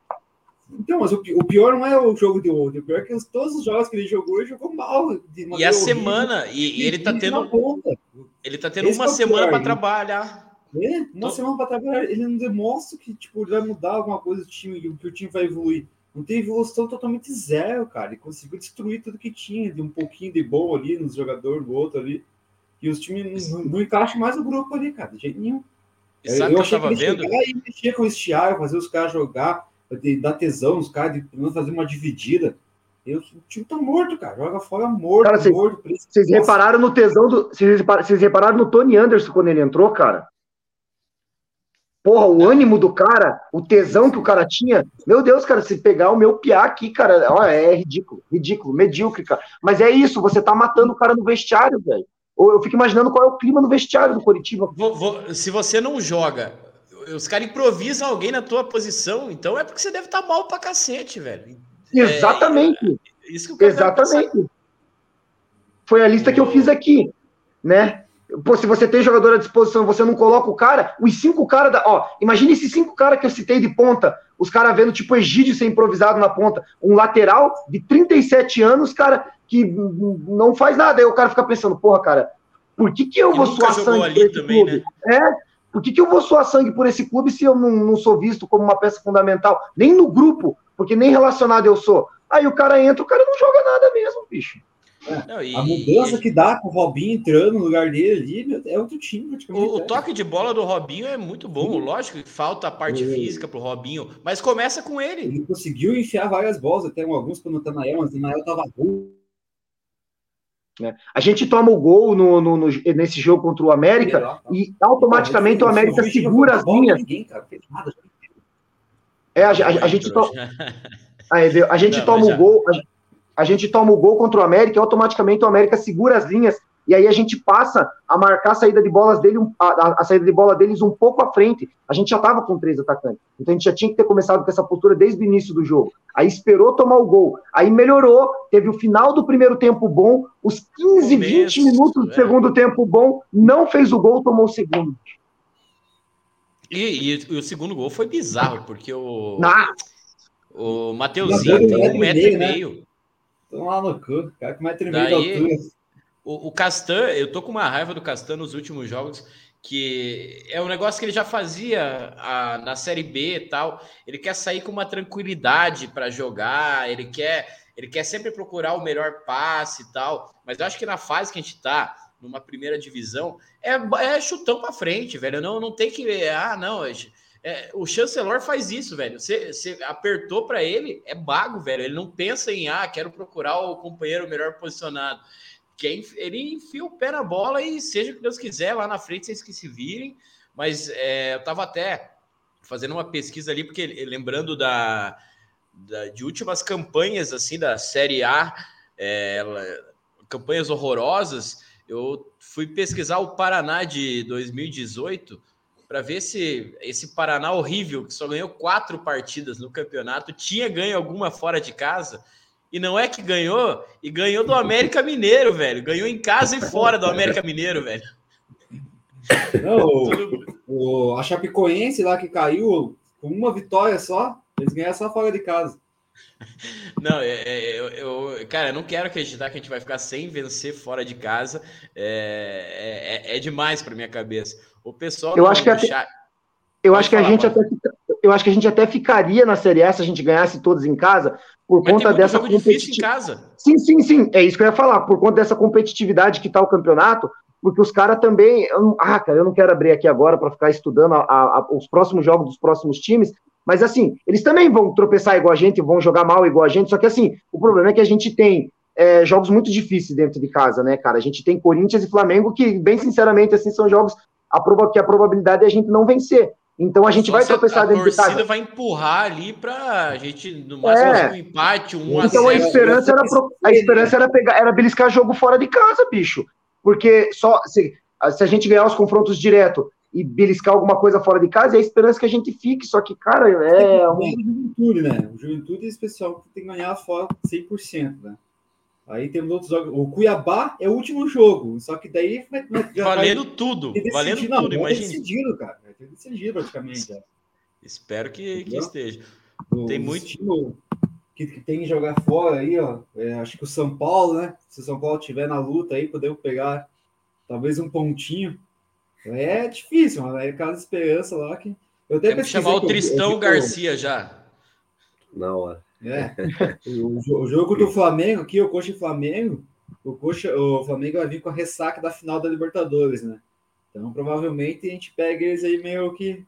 Então, mas o, o pior não é o jogo de ontem. O pior é que os- todos os jogos que ele jogou, ele jogou mal. E a horrível. semana, e, e ele tá tendo, ele tá tendo Esse uma é o semana para né? trabalhar. É, uma Tô- semana para trabalhar, ele não demonstra que tipo, ele vai mudar alguma coisa do time, que o time vai evoluir. Não tem evolução totalmente zero, cara. Ele conseguiu destruir tudo que tinha, de um pouquinho de bom ali nos jogadores, do outro ali. E os times não, não encaixam mais no grupo ali, cara, de jeito nenhum. E sabe o que eu tava ele vendo? chegar e mexer com esse Thiago, fazer os caras jogar, de- dar tesão nos caras, de pelo menos fazer uma dividida. Eu, o time tá morto, cara. Joga fora morto, Cara, vocês- morto. Vocês repararam no tesão do. Vocês repar- vocês repararam no Tony Anderson quando ele entrou, cara? Porra, o ânimo do cara, o tesão que o cara tinha. Meu Deus, cara, se pegar o meu piá aqui, cara, ó, é ridículo, ridículo, medíocre, cara. Mas é isso, você tá matando o cara no vestiário, velho. Eu fico imaginando qual é o clima no vestiário do vou- se você não joga, os caras improvisam alguém na tua posição, então é porque você deve estar mal pra cacete, velho. Exatamente. Isso que eu. Exatamente. Foi a lista que eu fiz aqui, né? Pô, se você tem jogador à disposição você não coloca o cara, os cinco caras da. Ó, imagine esses cinco caras que eu citei de ponta, os caras vendo tipo Egídio ser improvisado na ponta, um lateral de 37 anos, cara, que não faz nada. Aí o cara fica pensando, porra, cara, por que, que eu vou suar sangue ali também, né? É, por que, que eu vou suar sangue por esse clube se eu não, não sou visto como uma peça fundamental? Nem no grupo, porque nem relacionado eu sou. Aí o cara entra, o cara não joga nada mesmo, bicho. Não, e- A mudança que dá com o Robinho entrando no lugar dele ali, é outro time. O, o é. toque de bola do Robinho é muito bom. Lógico que falta a parte Uhum. física pro Robinho, mas começa com ele. Ele conseguiu enfiar várias bolas, até alguns para o Natanael, mas o Natanael tava ruim. A gente toma o gol no, no- no- nesse jogo contra o América e automaticamente o América segura as linhas. É, a, a- a gente, to- [laughs] a gente Não, toma o gol, a, a gente toma o gol contra o América e automaticamente o América segura as linhas e aí a gente passa a marcar a saída de bolas dele, um- a, a- saída de bola deles um pouco à frente. A gente já estava com três atacantes, então a gente já tinha que ter começado com essa postura desde o início do jogo. Aí esperou tomar o gol, aí melhorou, teve o final do primeiro tempo bom, os 15, 20 Começo, minutos do é. segundo tempo bom, não fez o gol, tomou o segundo. E, e- e o segundo gol foi bizarro, porque o, Na, o Mateuzinho tem metro um e metro e meio, né? meio. Estão lá no canto, cara, com mais tremendo de Daí- altura. O, o Castan, eu tô com uma raiva do Castan nos últimos jogos, que é um negócio que ele já fazia a- na Série B e tal. Ele quer sair com uma tranquilidade para jogar, ele quer, ele quer sempre procurar o melhor passe e tal. Mas eu acho que na fase que a gente tá, numa primeira divisão, é, é chutão para frente, velho. Não, não tem que. Ah, não. é, o chancelor faz isso, velho. Você, você apertou para ele, é bago, velho. Ele não pensa em, ah, quero procurar o companheiro melhor posicionado que ele enfia o pé na bola e seja o que Deus quiser, lá na frente vocês que se virem. Mas é, eu estava até fazendo uma pesquisa ali, porque lembrando da, da- de últimas campanhas assim da Série A, é, campanhas horrorosas, eu fui pesquisar o Paraná de 2018 para ver se esse Paraná horrível, que só ganhou quatro partidas no campeonato, tinha ganho alguma fora de casa. E não é que ganhou, e ganhou do América Mineiro, velho. Ganhou em casa e fora do América Mineiro, velho. Não, o- o- a Chapecoense lá que caiu com uma vitória só, eles ganharam só fora de casa. Não, é, é, eu, eu- cara, eu não quero acreditar que a gente vai ficar sem vencer fora de casa. É, é, é demais para minha cabeça. O pessoal Eu acho que até- Eu Pode acho que a gente pode. até eu acho que a gente até ficaria na Série A se a gente ganhasse todos em casa, por Mas conta dessa competitividade. Sim, sim, sim. É isso que eu ia falar. Por conta dessa competitividade que tá o campeonato, porque os caras também. Eu, ah, cara, eu não quero abrir aqui agora para ficar estudando a, a, os próximos jogos dos próximos times, mas assim, eles também vão tropeçar igual a gente, vão jogar mal igual a gente, só que assim, o problema é que a gente tem é, jogos muito difíceis dentro de casa, né, cara? A gente tem Corinthians e Flamengo que, bem sinceramente, assim, são jogos a prova que a probabilidade é a gente não vencer. Então a gente Só vai tropeçar dentro de casa. A torcida vai empurrar ali para a gente, no máximo, é. um empate, um Então a, a esperança, era, a esperança era, pegar, era beliscar jogo fora de casa, bicho. Porque só se, se a gente ganhar os confrontos direto e beliscar alguma coisa fora de casa, é a esperança que a gente fique. Só que, cara, é. é um... Juventude, né? O Juventude é especial que tem que ganhar fora 100%, né? Aí temos outros jogos. O Cuiabá é o último jogo, só que daí já valendo vai, tudo, valendo não, tudo, imagina. decidido, cara. Vai ter decidido praticamente. Já. Espero que, que esteja. O tem muito que, que, tem que jogar fora aí, ó. É, acho que o São Paulo, né? Se o São Paulo estiver na luta aí, podemos pegar talvez um pontinho. É difícil, mas é aquela esperança lá que. Eu até chamar o Tristão eu, eu, Garcia já. Na hora. É. [laughs] O, o, jogo do Flamengo aqui, o Coxa e Flamengo, o, Coxa, o Flamengo vai vir com a ressaca da final da Libertadores, né? Então, provavelmente a gente pega eles aí meio que.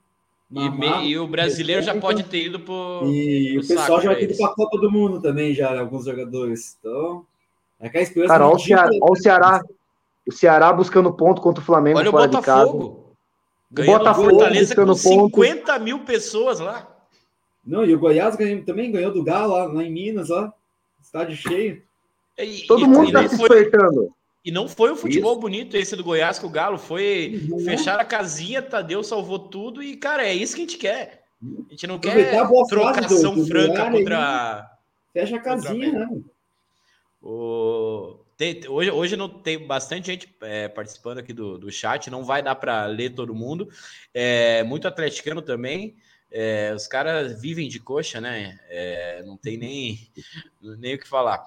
E, me, e, o brasileiro já pode ter ido pro. E pro o pessoal já vai ter ido para a Copa do Mundo também, já, alguns jogadores. Então, é que a esperança. Cara, olha o Ceará, olha o Ceará. O Ceará buscando ponto contra o Flamengo. Olha o Botafogo. Ganhando o Botafogo Fortaleza com 50 ponto. mil pessoas lá. Não, e o Goiás ganhou, também ganhou do Galo lá, lá em Minas, lá. Estádio cheio. E, Todo e, mundo está se despertando. E não foi um futebol isso. bonito esse do Goiás com o Galo, foi uhum. fechar a casinha, Tadeu salvou tudo e, cara, é isso que a gente quer. A gente não quer trocação do, do franca contra. Fecha a casinha, né? O... Tem, hoje, hoje não tem bastante gente é, participando aqui do, do chat, não vai dar para ler todo mundo. É, muito atleticano também. É, os caras vivem de coxa, né? É, não tem nem, nem o que falar.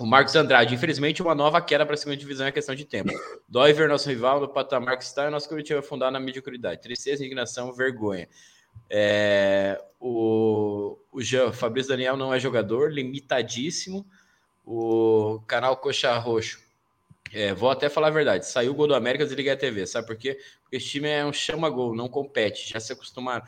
O Marcos Andrade, infelizmente, uma nova queda para a segunda divisão é questão de tempo. Dói ver nosso rival no patamar que está e nosso coletivo afundar na mediocridade. Tristeza, indignação, vergonha. É, o, o Jean, Fabrício Daniel não é jogador, limitadíssimo. O canal Coxa Roxo. É, vou até falar a verdade. Saiu o gol do América, desliguei a TV. Sabe por quê? Porque esse time é um chama-gol, não compete. Já se acostumaram.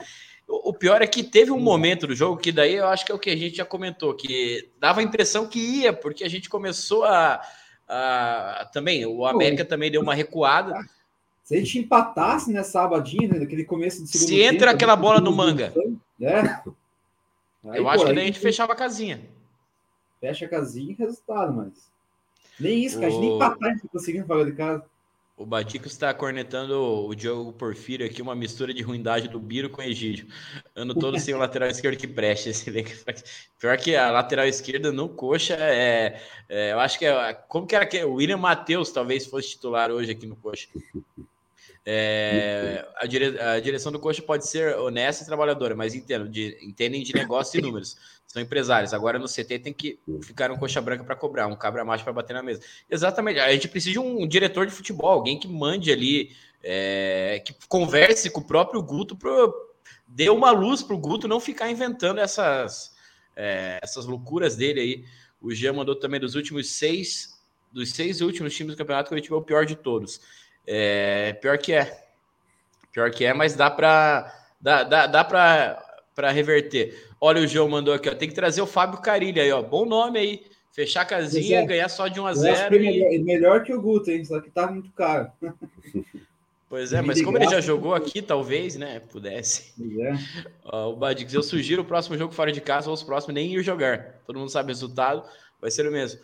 O pior é que teve um momento do jogo que daí eu acho que é o que a gente já comentou, que dava a impressão que ia, porque a gente começou a. a também, o América também deu uma recuada. Se a gente empatasse né, sabadinho, né, naquele começo do segundo Se entra tempo, aquela bola no manga. Né? Aí, eu pô, acho que daí a gente fechava a casinha. Fecha a casinha e resultado, mas. Nem isso, cara. A gente nem empatar a gente conseguindo falar de casa. O Batico está cornetando o Diogo Porfírio aqui, uma mistura de ruindade do Biro com o Egídio. Ano todo sem o lateral esquerdo que preste. [laughs] Pior que a lateral esquerda no coxa é, é, Eu acho que é. Como que era que o William Matheus talvez fosse titular hoje aqui no coxa. É, a, dire, a, direção do coxa pode ser honesta e trabalhadora, mas entendo, de, entendem de negócio e números. São empresários. Agora no CT tem que ficar um coxa branca para cobrar, um cabra macho para bater na mesa. Exatamente. A gente precisa de um diretor de futebol, alguém que mande ali, é, que converse com o próprio Guto, pro, dê uma luz para o Guto não ficar inventando essas, é, essas loucuras dele aí. O Jean mandou também dos últimos seis, dos seis últimos times do campeonato, que ele tive o pior de todos. É, pior que é. Pior que é, mas dá para dá, dá, dá para reverter. Olha, o João mandou aqui, ó, tem que trazer o Fábio Carilli aí, ó. Bom nome aí. Fechar a casinha, é. ganhar só de 1 a 0 e... melhor, melhor, que o Guto, hein? Só que tá muito caro. Pois é, [laughs] mas como ele já jogou aqui, talvez, né, pudesse. É. Ó, o Badix, eu sugiro o próximo jogo fora de casa ou os próximos nem ir jogar. Todo mundo sabe o resultado, vai ser o mesmo.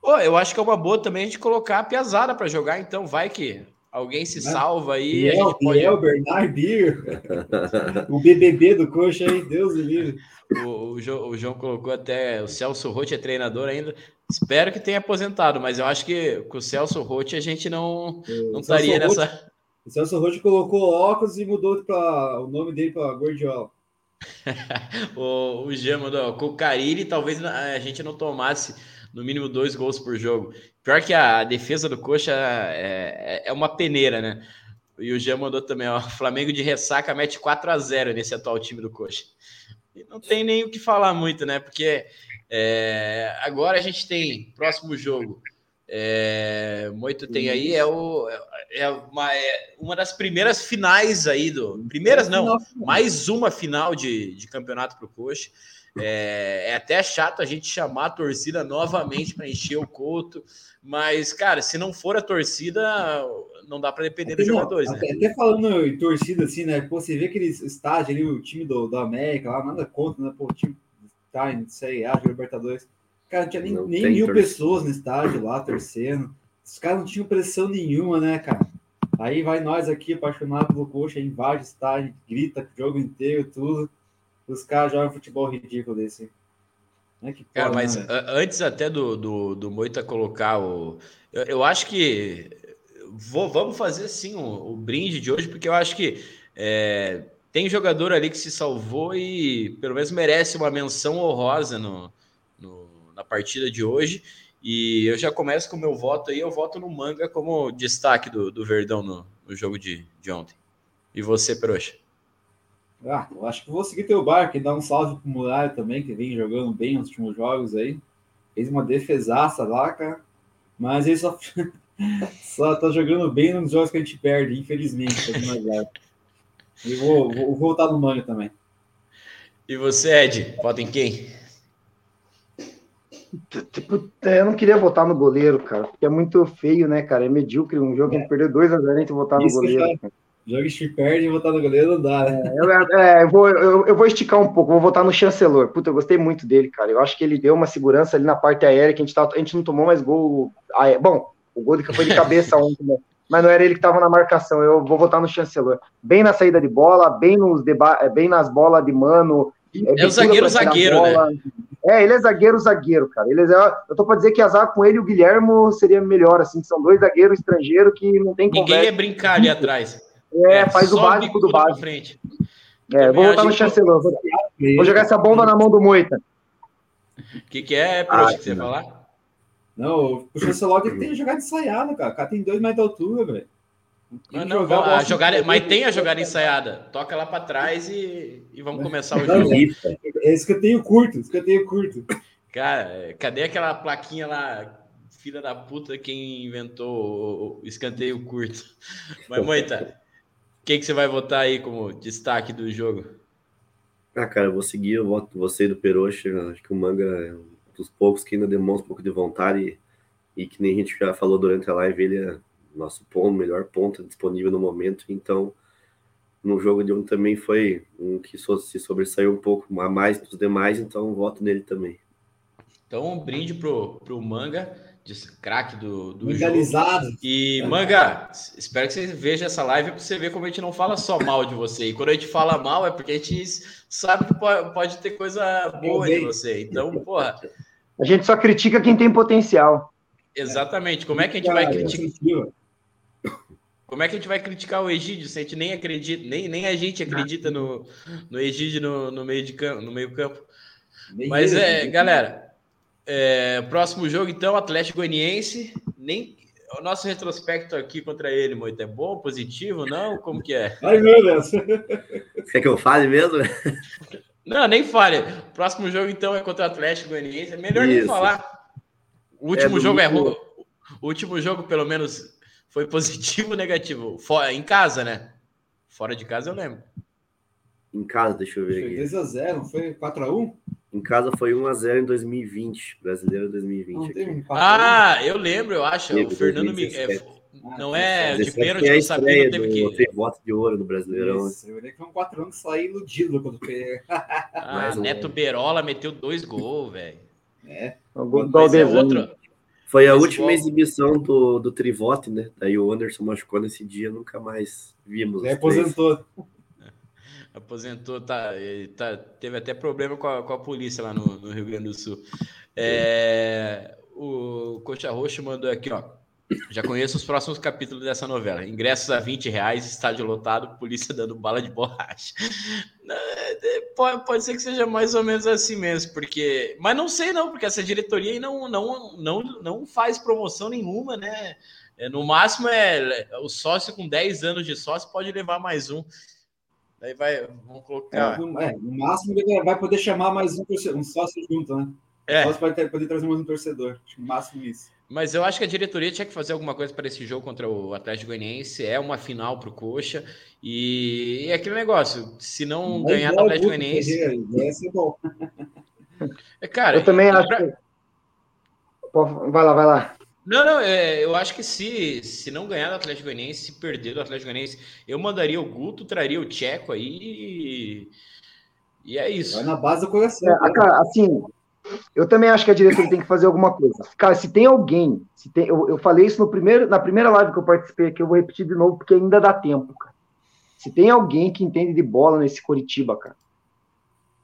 Pô, eu acho que é uma boa também a gente colocar a piazada para jogar, então vai que Alguém se salva aí. Biel, gente pode... Biel, Bernard Beer. [laughs] o BBB do coxa aí, Deus me livre. O, o, João, o, João, colocou até o Celso Rotti é treinador ainda. Espero que tenha aposentado, mas eu acho que com o Celso Rotti a gente não, não estaria nessa. O Celso Rotti colocou óculos e mudou pra, o nome dele para Gordiola. [laughs] o, o Jean mandou, com o Carilli talvez a gente não tomasse no mínimo dois gols por jogo. Pior que a defesa do Coxa é, é, é uma peneira, né? E o Jean mandou também, ó. [laughs] Flamengo de ressaca mete 4 a 0 nesse atual time do Coxa. E não tem nem o que falar muito, né? Porque é, agora a gente tem próximo jogo. É, Moito tem aí, é, o, é, uma, é uma das primeiras finais aí do. Primeiras não, mais uma final de, de campeonato para o Coxa. É, é, até chato a gente chamar a torcida novamente para encher o couto, mas, cara, se não for a torcida, não dá para depender até dos não, jogadores, até, né? Até falando em torcida, assim, né? Pô, você vê aqueles estádios ali, o time do, do América lá, nada contra, né? Pô, o time tá em Série A, Libertadores. Cara, não tinha nem, não nem mil torcida. pessoas no estádio lá torcendo. Os caras não tinham pressão nenhuma, né, cara? Aí vai nós aqui, apaixonados pelo coxa, invade o estádio, grita o jogo inteiro, tudo. Os caras jogam futebol ridículo desse. É que Cara, mas né? antes até do, do, do Moita colocar o. Eu, eu acho que. Vou, vamos fazer assim o, o, brinde de hoje, porque eu acho que é, tem jogador ali que se salvou e pelo menos merece uma menção honrosa no, na partida de hoje. E eu já começo com o meu voto aí. Eu voto no Manga como destaque do, do Verdão no, no jogo de, de ontem. E você, Peroxa? Ah, eu acho que vou seguir teu barco e dar um salve pro Muralha também, que vem jogando bem nos últimos jogos aí. Fez uma defesaça lá, cara. Mas ele só, [laughs] só tá jogando bem nos jogos que a gente perde, infelizmente. E vou, vou, vou voltar no Manga também. E você, Ed, vota em quem? Tipo, é, eu não queria votar no goleiro, cara, porque é muito feio, né, cara? É medíocre um jogo que a gente perdeu 2 a 0 a gente votar no goleiro. Já, joga se perde e votar no goleiro não dá, né? É, eu, é, eu, vou, eu, eu, vou esticar um pouco, vou votar no chancelor. Puta, eu gostei muito dele, cara. Eu acho que ele deu uma segurança ali na parte aérea, que a gente, tá, a gente não tomou mais gol. Bom, o gol foi de cabeça [laughs] ontem, né? Mas não era ele que estava na marcação. Eu vou votar no chancelor. Bem na saída de bola, bem, nos deba bem nas bolas de mano. É, é o zagueiro zagueiro, né? É, ele é zagueiro zagueiro, cara. Ele é, eu tô para dizer que azar com ele e o Guilhermo seria melhor, assim, são dois zagueiros estrangeiros que não tem Ninguém conversa. ia brincar ali atrás. É, é faz o básico do básico. Frente. É, vou voltar no chancelor. Vou, vou, jogar essa bomba na mão do Moita. O que, que é, Prox, ah, que você ia falar? Não, o chancelor tem que jogar ensaiado, cara. O cara tem dois metros de altura, velho. Mas, não, jogar, a jogar, mas tem a jogada ensaiada. Toca lá para trás e, e vamos começar o jogo. É isso que eu tenho curto, isso que eu tenho curto. Cara, cadê aquela plaquinha lá filha da puta quem inventou o escanteio curto. [laughs] Mas, Moita, quem que você vai votar aí como destaque do jogo? Ah, cara, eu vou seguir, eu voto você do Peroxa. Acho que o Manga é um dos poucos que ainda demonstra um pouco de vontade e, e que nem a gente já falou durante a live, ele é nosso ponto, melhor ponto disponível no momento. Então, no jogo de ontem também foi um que se sobressaiu um pouco a mais dos demais, então voto nele também. Então, um brinde pro, pro Manga craque do, do Legalizado. Jogo. E, Manga, espero que você veja essa live para você ver como a gente não fala só mal de você. E quando a gente fala mal é porque a gente sabe que pode, pode ter coisa boa de você. Então, porra. A gente só critica quem tem potencial. Exatamente. Como é que a gente vai criticar? Como é que a gente vai criticar o Egídio se a gente nem acredita, nem, nem a gente acredita no, no Egídio no, no meio de campo, no meio campo. Mas é, galera, é, próximo jogo, então, Atlético Goianiense. Nem o nosso retrospecto aqui contra ele, muito é bom, positivo, não? Como que é? [laughs] Ai, meu Deus. Quer que eu fale mesmo? Não, nem fale. Próximo jogo, então, é contra o Atlético Goianiense. É melhor Isso. nem falar. O último é jogo é ruim. O último jogo, pelo menos, foi positivo ou negativo? Fora, em casa, né? Fora de casa, eu lembro. Em casa, deixa eu ver foi aqui. Foi 2x0, não foi 4x1? Em casa foi 1x0 em 2020, brasileiro 2020. ah, eu lembro, eu acho. Teve, o Fernando Miguel. É, não é de pênalti, é sabia, não teve que. Teve voto de ouro no Brasileirão. Isso, eu olhei que foi um 4 anos saí iludido quando foi. ah, [laughs] Neto Berola meteu dois gols, velho. É. Mas é outro. Foi a última exibição do, do Trivote, né? Daí o Anderson machucou nesse dia, nunca mais vimos. Ele aposentou. [laughs] Aposentou, tá, tá, teve até problema com a, com a polícia lá no, no, Rio Grande do Sul. É, o Coxa Roxo mandou aqui, ó. Já conheço os próximos capítulos dessa novela. Ingressos a 20 reais, estádio lotado, polícia dando bala de borracha. [laughs] É, pode, pode ser que seja mais ou menos assim mesmo, porque. Mas não sei, não, porque essa diretoria aí não, não, não, não faz promoção nenhuma, né? É, no máximo é o sócio com 10 anos de sócio pode levar mais um. Daí vai, vamos colocar. É, no, é, no máximo ele vai poder chamar mais um, um sócio junto, né? É. O sócio pode ter, poder trazer mais um torcedor. Acho que no máximo isso. Mas eu acho que a diretoria tinha que fazer alguma coisa para esse jogo contra o Atlético Goianiense. É uma final para o Coxa. E, é aquele negócio: se não Mas ganhar do Atlético Goianiense. Vai ser bom. [laughs] É, cara, eu também acho pra... que. Vai lá, vai lá. Não, não, é, eu acho que se, se não ganhar do Atlético Goianiense, se perder do Atlético Goianiense, eu mandaria o Guto, traria o Tcheco aí e, e é isso. Vai na base do coração. É, cara, assim, eu também acho que a diretoria tem que fazer alguma coisa. Cara, se tem alguém, se tem, eu, eu falei isso no primeiro, na primeira live que eu participei aqui, eu vou repetir de novo, porque ainda dá tempo, cara. Se tem alguém que entende de bola nesse Coritiba, cara,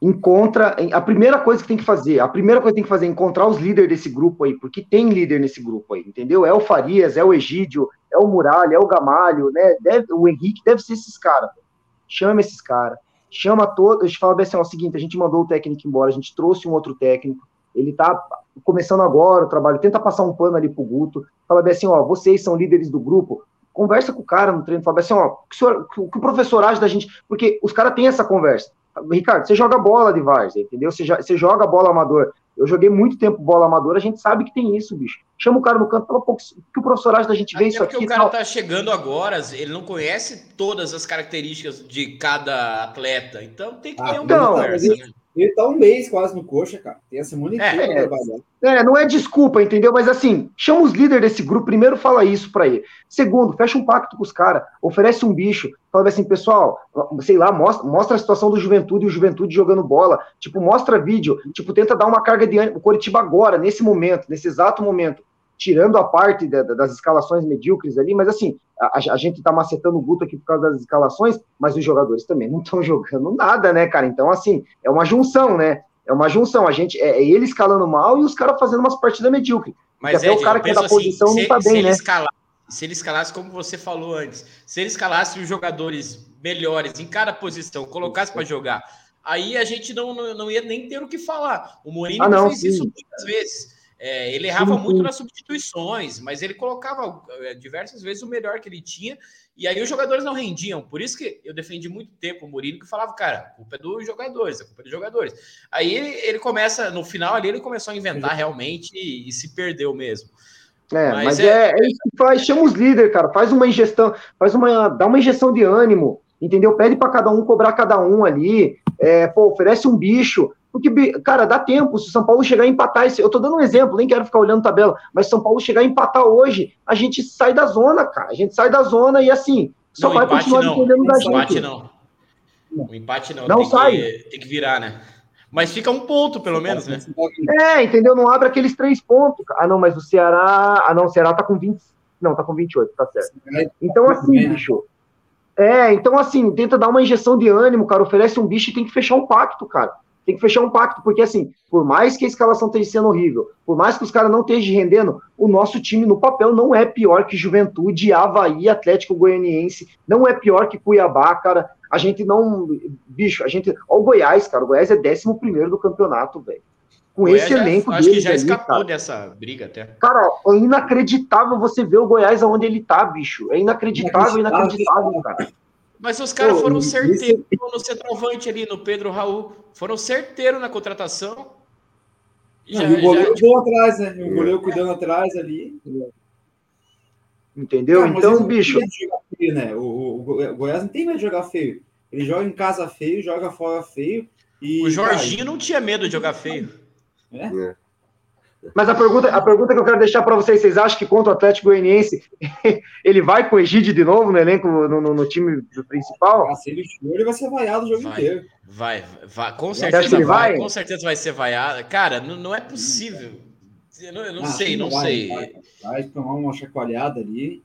encontra. A primeira coisa que tem que fazer, a primeira coisa que tem que fazer é encontrar os líderes desse grupo aí, porque tem líder nesse grupo aí, entendeu? É o Farias, é o Egídio, é o Muralha, é o Gamalho, né? Deve, o Henrique deve ser esses caras. Chama esses caras. Chama todos. A gente fala assim: ó, o seguinte, a gente mandou o técnico embora, a gente trouxe um outro técnico. Ele tá começando agora o trabalho, tenta passar um pano ali pro Guto. Fala bem assim: ó, vocês são líderes do grupo, conversa com o cara no treino, fala assim, ó, que, o, senhor, que o professor age da gente, porque os caras têm essa conversa. Ricardo, você joga bola de várzea, entendeu? Você, você joga bola amador. Eu joguei muito tempo bola amador, a gente sabe que tem isso, bicho. Chama o cara no canto, fala, pô, que o professoragem da gente vê isso aqui. Porque o cara tal. tá chegando agora, ele não conhece todas as características de cada atleta. Então tem que ah, ter uma então, conversa, né? Ele tá um mês quase no coxa, cara. Tem a semana inteira é, trabalhar. É, não é desculpa, entendeu? Mas assim, chama os líderes desse grupo, primeiro fala isso para ele. Segundo, fecha um pacto com os caras, oferece um bicho, fala assim, pessoal, sei lá, mostra, mostra a situação do Juventude e o Juventude jogando bola. Tipo, mostra vídeo, tipo, tenta dar uma carga de ânimo. O Coritiba agora, nesse momento, nesse exato momento, tirando a parte da, das escalações medíocres ali, mas assim, a, a gente está macetando o Guto aqui por causa das escalações, mas os jogadores também não estão [laughs] jogando nada, né, cara? Então, assim, é uma junção, né? É uma junção. A gente é, é ele escalando mal e os caras fazendo umas partidas medíocres. Mas até Ed, o cara que é da assim, posição se, não tá bem, né? Escalar, se ele escalasse, como você falou antes, se ele escalasse os jogadores melhores em cada posição, colocasse para jogar, aí a gente não, não, não, ia nem ter o que falar. O Mourinho ah, não, fez sim. isso muitas vezes. É, ele errava muito nas substituições, mas ele colocava é, diversas vezes o melhor que ele tinha, e aí os jogadores não rendiam. Por isso que eu defendi muito tempo o Mourinho, que falava, cara, a culpa é dos jogadores, a culpa é dos jogadores. Aí ele, ele começa, no final ali, ele começou a inventar realmente e, e se perdeu mesmo. É, mas, mas é, é, é, isso que faz, chama os líderes, cara, faz uma ingestão, faz uma, dá uma injeção de ânimo, entendeu? Pede para cada um cobrar cada um ali, é, pô, oferece um bicho, porque, cara, dá tempo. Se o São Paulo chegar a empatar, eu tô dando um exemplo, nem quero ficar olhando tabela, mas se São Paulo chegar a empatar hoje, a gente sai da zona, cara. A gente sai da zona e assim, só não, vai continuar não. dependendo da gente. Empate não. O empate não. Não tem sai. Que, tem que virar, né? Mas fica um ponto, pelo menos, né? É, entendeu? Não abre aqueles três pontos. Ah, não, mas o Ceará. Ah, não, o Ceará tá com 20. Não, tá com 28, tá certo. Então, assim, bicho. É, então, assim, tenta dar uma injeção de ânimo, cara. Oferece um bicho e tem que fechar um pacto, cara tem que fechar um pacto, porque assim, por mais que a escalação esteja sendo horrível, por mais que os caras não estejam rendendo, o nosso time no papel não é pior que Juventude, Havaí, Atlético Goianiense, não é pior que Cuiabá, cara. A gente não. Bicho, a gente. Ó, o Goiás, cara, o Goiás é 11 primeiro do campeonato, velho. Com esse já, elenco Acho que já escapou ali, dessa briga até. Cara, é inacreditável você ver o Goiás aonde ele tá, bicho. É inacreditável, inacreditável, inacreditável cara. Mas os caras foram certeiros no centroavante ali, no Pedro Raul. Foram certeiros na contratação. Já, Não, o goleiro já, tipo... atrás, né? O goleiro cuidando atrás ali. Entendeu? então, bicho. Feio, né? O, o, o, Goiás não tem medo de jogar feio. Ele joga em casa feio, joga fora feio. E, o Jorginho cara, não tinha medo de jogar feio. É? é. Mas a pergunta, a pergunta que eu quero deixar para vocês, vocês acham que contra o Atlético Goianiense [laughs] ele vai com o Egide de novo no elenco, no, no, no time principal? Ah, se ele for, ele vai ser vaiado o jogo vai, inteiro. Vai, vai, com certeza vai, vai, com certeza vai ser vaiado. Cara, não, não é possível. Eu não, eu não ah, sei, não, vai, sei. Vai, vai, tomar uma chacoalhada ali.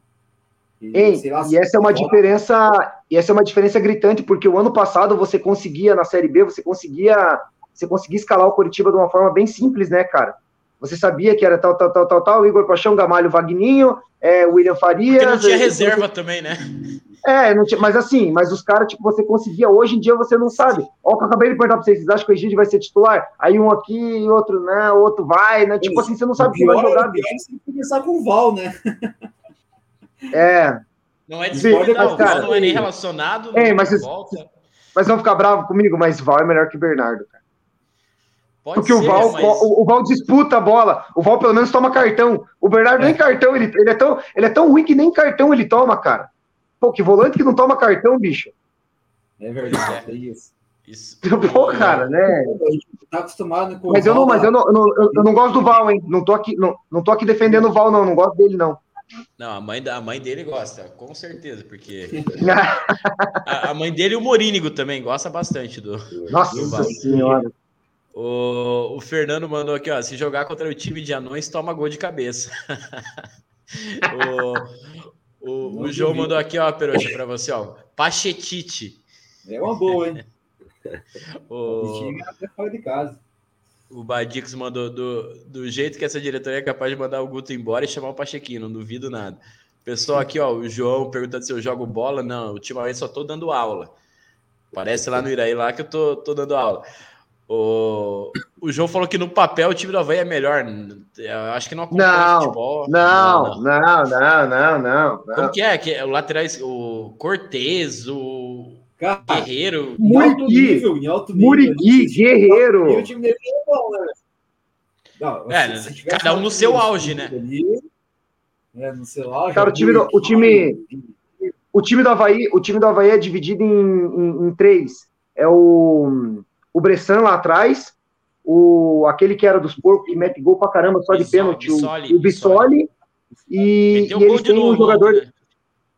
E, Ei, lá, e essa é uma diferença, e essa é uma diferença gritante, porque o ano passado você conseguia na Série B, você conseguia, você conseguia escalar o Curitiba de uma forma bem simples, né, cara? Você sabia que era tal, tal, tal, tal, tal, Igor Paixão, Gamalho, Vagninho, é, William Farias. Porque não tinha reserva você... também, né? É, não tinha, mas assim, mas os caras, tipo, você conseguia, hoje em dia você não sabe. Ó, eu acabei de perguntar pra vocês, vocês acham que o Egídio vai ser titular? Aí um aqui, outro não, outro vai, né? Tipo assim, você não sabe quem vai jogar. Pior, você tem que começar com o Val, né? É. Não é disputa, não, o Val não é nem relacionado. É, mas, volta. mas vão ficar bravos comigo, mas Val é melhor que Bernardo, cara. Pode Porque ser, o, Val, mas... o, o, Val disputa a bola. O Val pelo menos toma cartão. O Bernardo é. nem cartão, ele, ele, é tão, ele é tão ruim que nem cartão ele toma, cara. Pô, que volante que não toma cartão, bicho. É verdade, é isso. Isso. [laughs] Pô, cara, né? Tá acostumado com Mas eu não, mas eu não, eu não, eu não gosto do Val, hein? Não tô aqui, não, não tô aqui defendendo o Val, não. Não gosto dele, não. Não, a mãe, a mãe dele gosta, com certeza, porque [laughs] a, a, mãe dele e o Morínigo também gosta bastante do. Nossa do senhora. O, o Fernando mandou aqui, ó. Se jogar contra o time de anões, toma gol de cabeça. [laughs] o, o, o João mandou aqui, ó, Peroxa, para você, ó. Pachetite. É uma boa, hein? [laughs] o... até fora de casa. O Badix mandou do, do jeito que essa diretoria é capaz de mandar o Guto embora e chamar o Pachequinho, não duvido nada. Pessoal aqui, ó, o João perguntando se eu jogo bola. Não, ultimamente só tô dando aula. Parece lá no Iraí lá que eu tô, tô dando aula. O, o João falou que no papel o time do Havaí é melhor. Eu acho que não acompanha não, futebol. Não, não, não, não, não, não. Como que é? Que é o lateral, o Cortez, o Cara, Guerreiro. Muriqui, Muriqui, Guerreiro. E o time dele é bom, né? Não, é, cada um no seu auge, né? Ali, é, no seu auge. Cara, o time, do, o time, o time do Havaí, o time do Havaí é dividido em, em, em três. É o o Bressan lá atrás, o, aquele que era dos porcos que mete gol pra caramba só de pênalti, o, o Bissoli, e, e eles têm um jogador. Né?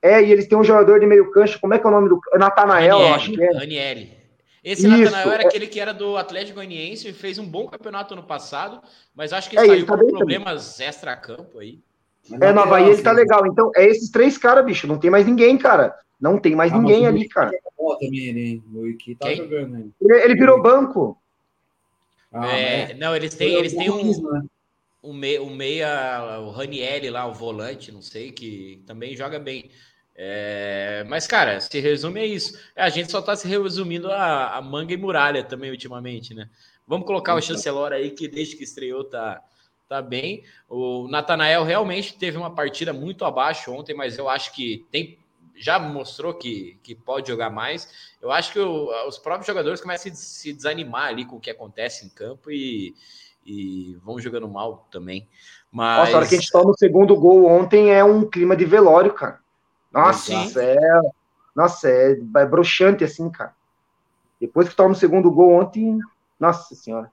É, e eles têm um jogador de meio cancha, como é que é o nome do. Natanael, eu acho que é. Aniele. Esse Isso, Natanael era é. aquele que era do Atlético Goianiense e fez um bom campeonato ano passado, mas acho que é, saiu tá por problemas extra-campo aí. É, no Havaí ele tá legal. Então, é esses três caras, bicho. Não tem mais ninguém, cara. Não tem mais ah, ninguém ali, cara. Também, tá jogando, ele, ele, virou banco. Ah, é, não, eles têm, eles têm um, né? um, meia, um meia, o Ranielli lá, o volante, não sei, que também joga bem. É, mas, cara, se resume a isso. É, a gente só tá se resumindo a, a, manga e muralha também ultimamente, né? Vamos colocar o chancelor aí, que desde que estreou tá, tá bem. O Natanael realmente teve uma partida muito abaixo ontem, mas eu acho que tem já mostrou que, que pode jogar mais. Eu acho que o, os próprios jogadores começam a se desanimar ali com o que acontece em campo e, e vão jogando mal também. Mas... Nossa, a hora que a gente toma o segundo gol ontem é um clima de velório, cara. Nossa, é, nossa, é, é broxante assim, cara. Depois que toma o segundo gol ontem, nossa senhora.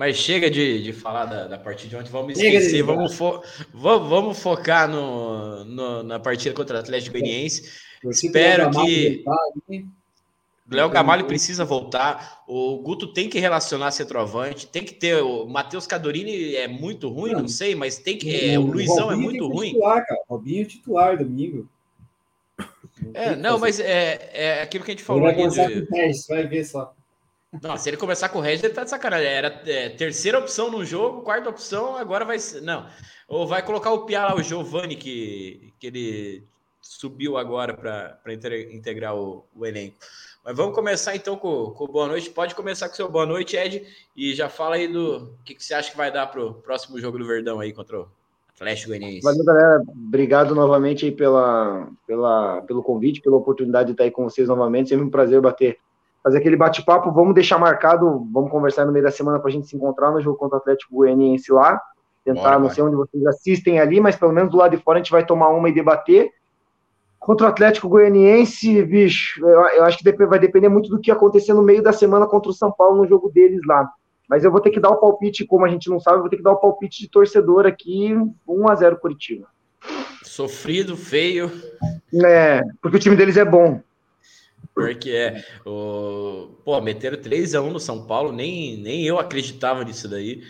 Mas chega de, de falar da, da partida de ontem, vamos esquecer, vamos, fo vamos focar no, no, na partida contra o Atlético Goianiense. Espero que. Léo Gamalho precisa voltar. O Guto tem que relacionar centroavante. Tem que ter. O Matheus Cadorini é muito ruim, não, sei, mas tem que. É, o, Luizão é muito ruim. Titular, cara. Robinho é titular domingo. É, não, mas é, é aquilo que a gente falou. Ele vai começar de... com 10, vai ver só. Não, se ele começar com o Regis, ele tá de sacanagem. Era é, terceira opção no jogo, quarta opção, agora vai ser. Não. Ou vai colocar o Pia lá, o Giovanni, que, que ele subiu agora para integrar o, o, elenco. Mas vamos começar então com, com boa noite. Pode começar com seu boa noite, Ed, e já fala aí do que, que você acha que vai dar pro próximo jogo do Verdão aí contra o Atlético Goianiense. Valeu, galera. Obrigado novamente aí pela, pela, pelo convite, pela oportunidade de estar aí com vocês novamente. Sempre um prazer bater fazer aquele bate-papo. Vamos deixar marcado, vamos conversar no meio da semana para a gente se encontrar no jogo contra o Atlético Goianiense lá. Tentar, Bora, não sei onde vocês assistem ali, mas pelo menos do lado de fora a gente vai tomar uma e debater. Contra o Atlético Goianiense, bicho, eu, eu acho que vai depender muito do que acontecer no meio da semana contra o São Paulo no jogo deles lá. Mas eu vou ter que dar o palpite, como a gente não sabe, eu vou ter que dar o palpite de torcedor aqui, 1 a 0 Curitiba. Sofrido, feio. É, porque o time deles é bom. Porque é. O... Pô, meteram 3x1 no São Paulo, nem, nem eu acreditava nisso daí.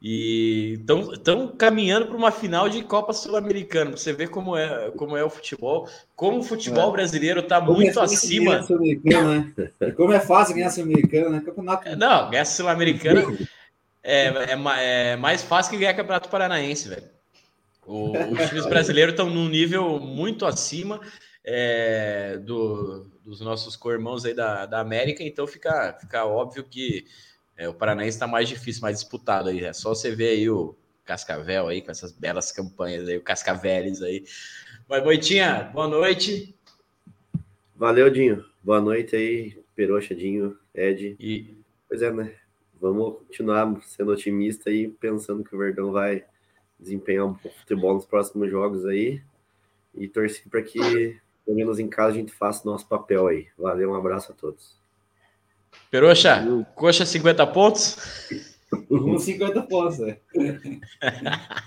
E estão caminhando para uma final de Copa Sul-Americana. Você vê como é, como é o futebol, como o futebol é. brasileiro está muito é acima. Né? Como é fácil ganhar Sul-Americana, né? Campeonato. É, não, ganhar Sul-Americana é, é, é, mais fácil que ganhar Campeonato Paranaense, velho. O, os times brasileiros estão num nível muito acima é, do, dos nossos co-irmãos aí da, da América, então fica, fica óbvio que é, o Paranaense está mais difícil, mais disputado aí. É só você ver aí o, Cascavel aí, com essas belas campanhas aí, o Cascaveles aí. Mas, Moitinha, boa noite. Valeu, Dinho. Boa noite aí, Peroxa, Dinho, Ed. E... Pois é, né? Vamos continuar sendo otimista e pensando que o Verdão vai desempenhar um futebol nos próximos jogos aí. E torcer para que, pelo menos em casa, a gente faça o nosso papel aí. Valeu, um abraço a todos. Peroxa, coxa 50 pontos? Uns 50 pontos, né?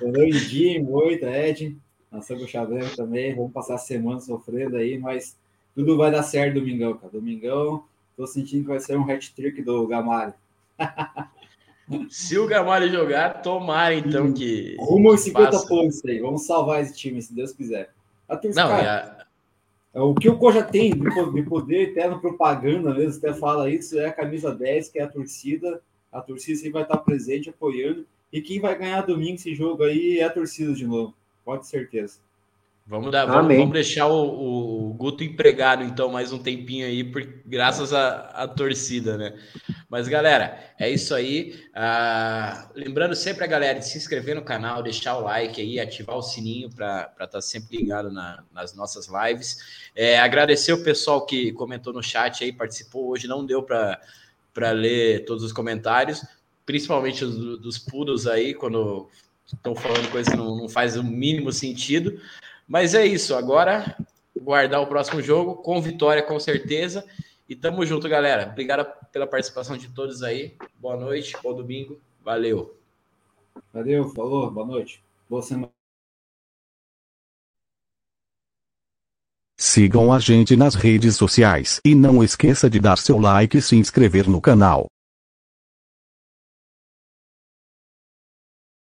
Valeu, Jim, Moita, Ed, Nação Cochabamba também. Vamos passar a semana sofrendo aí, mas tudo vai dar certo domingão, cara. Domingão, tô sentindo que vai ser um hat-trick do Gamalho. Se o Gamalho jogar, tomara então que. Rumo aos 50 faça. pontos aí. Vamos salvar esse time, se Deus quiser. Até Não, cara, é... O que o Coja tem de poder, na propaganda mesmo, até fala isso, é a camisa 10, que é a torcida. A torcida sempre vai estar presente, apoiando. E quem vai ganhar domingo esse jogo aí é a torcida de novo. Pode ter certeza. Vamos, dar, vamos, vamos, deixar o, o, Guto empregado, então, mais um tempinho aí, por, graças à torcida, né? Mas, galera, é isso aí. Ah, lembrando sempre a galera de se inscrever no canal, deixar o like aí, ativar o sininho para estar tá sempre ligado na, nas nossas lives. É, agradecer o pessoal que comentou no chat aí, participou hoje, não deu para ler todos os comentários, principalmente os dos pudos aí, quando estão falando coisas que não, não faz o mínimo sentido. Mas é isso. Agora, guardar o próximo jogo com vitória, com certeza. E tamo junto, galera. Obrigado pela participação de todos aí. Boa noite, bom domingo. Valeu. Valeu, falou, boa noite. Boa semana. Sigam a gente nas redes sociais e não esqueça de dar seu like e se inscrever no canal.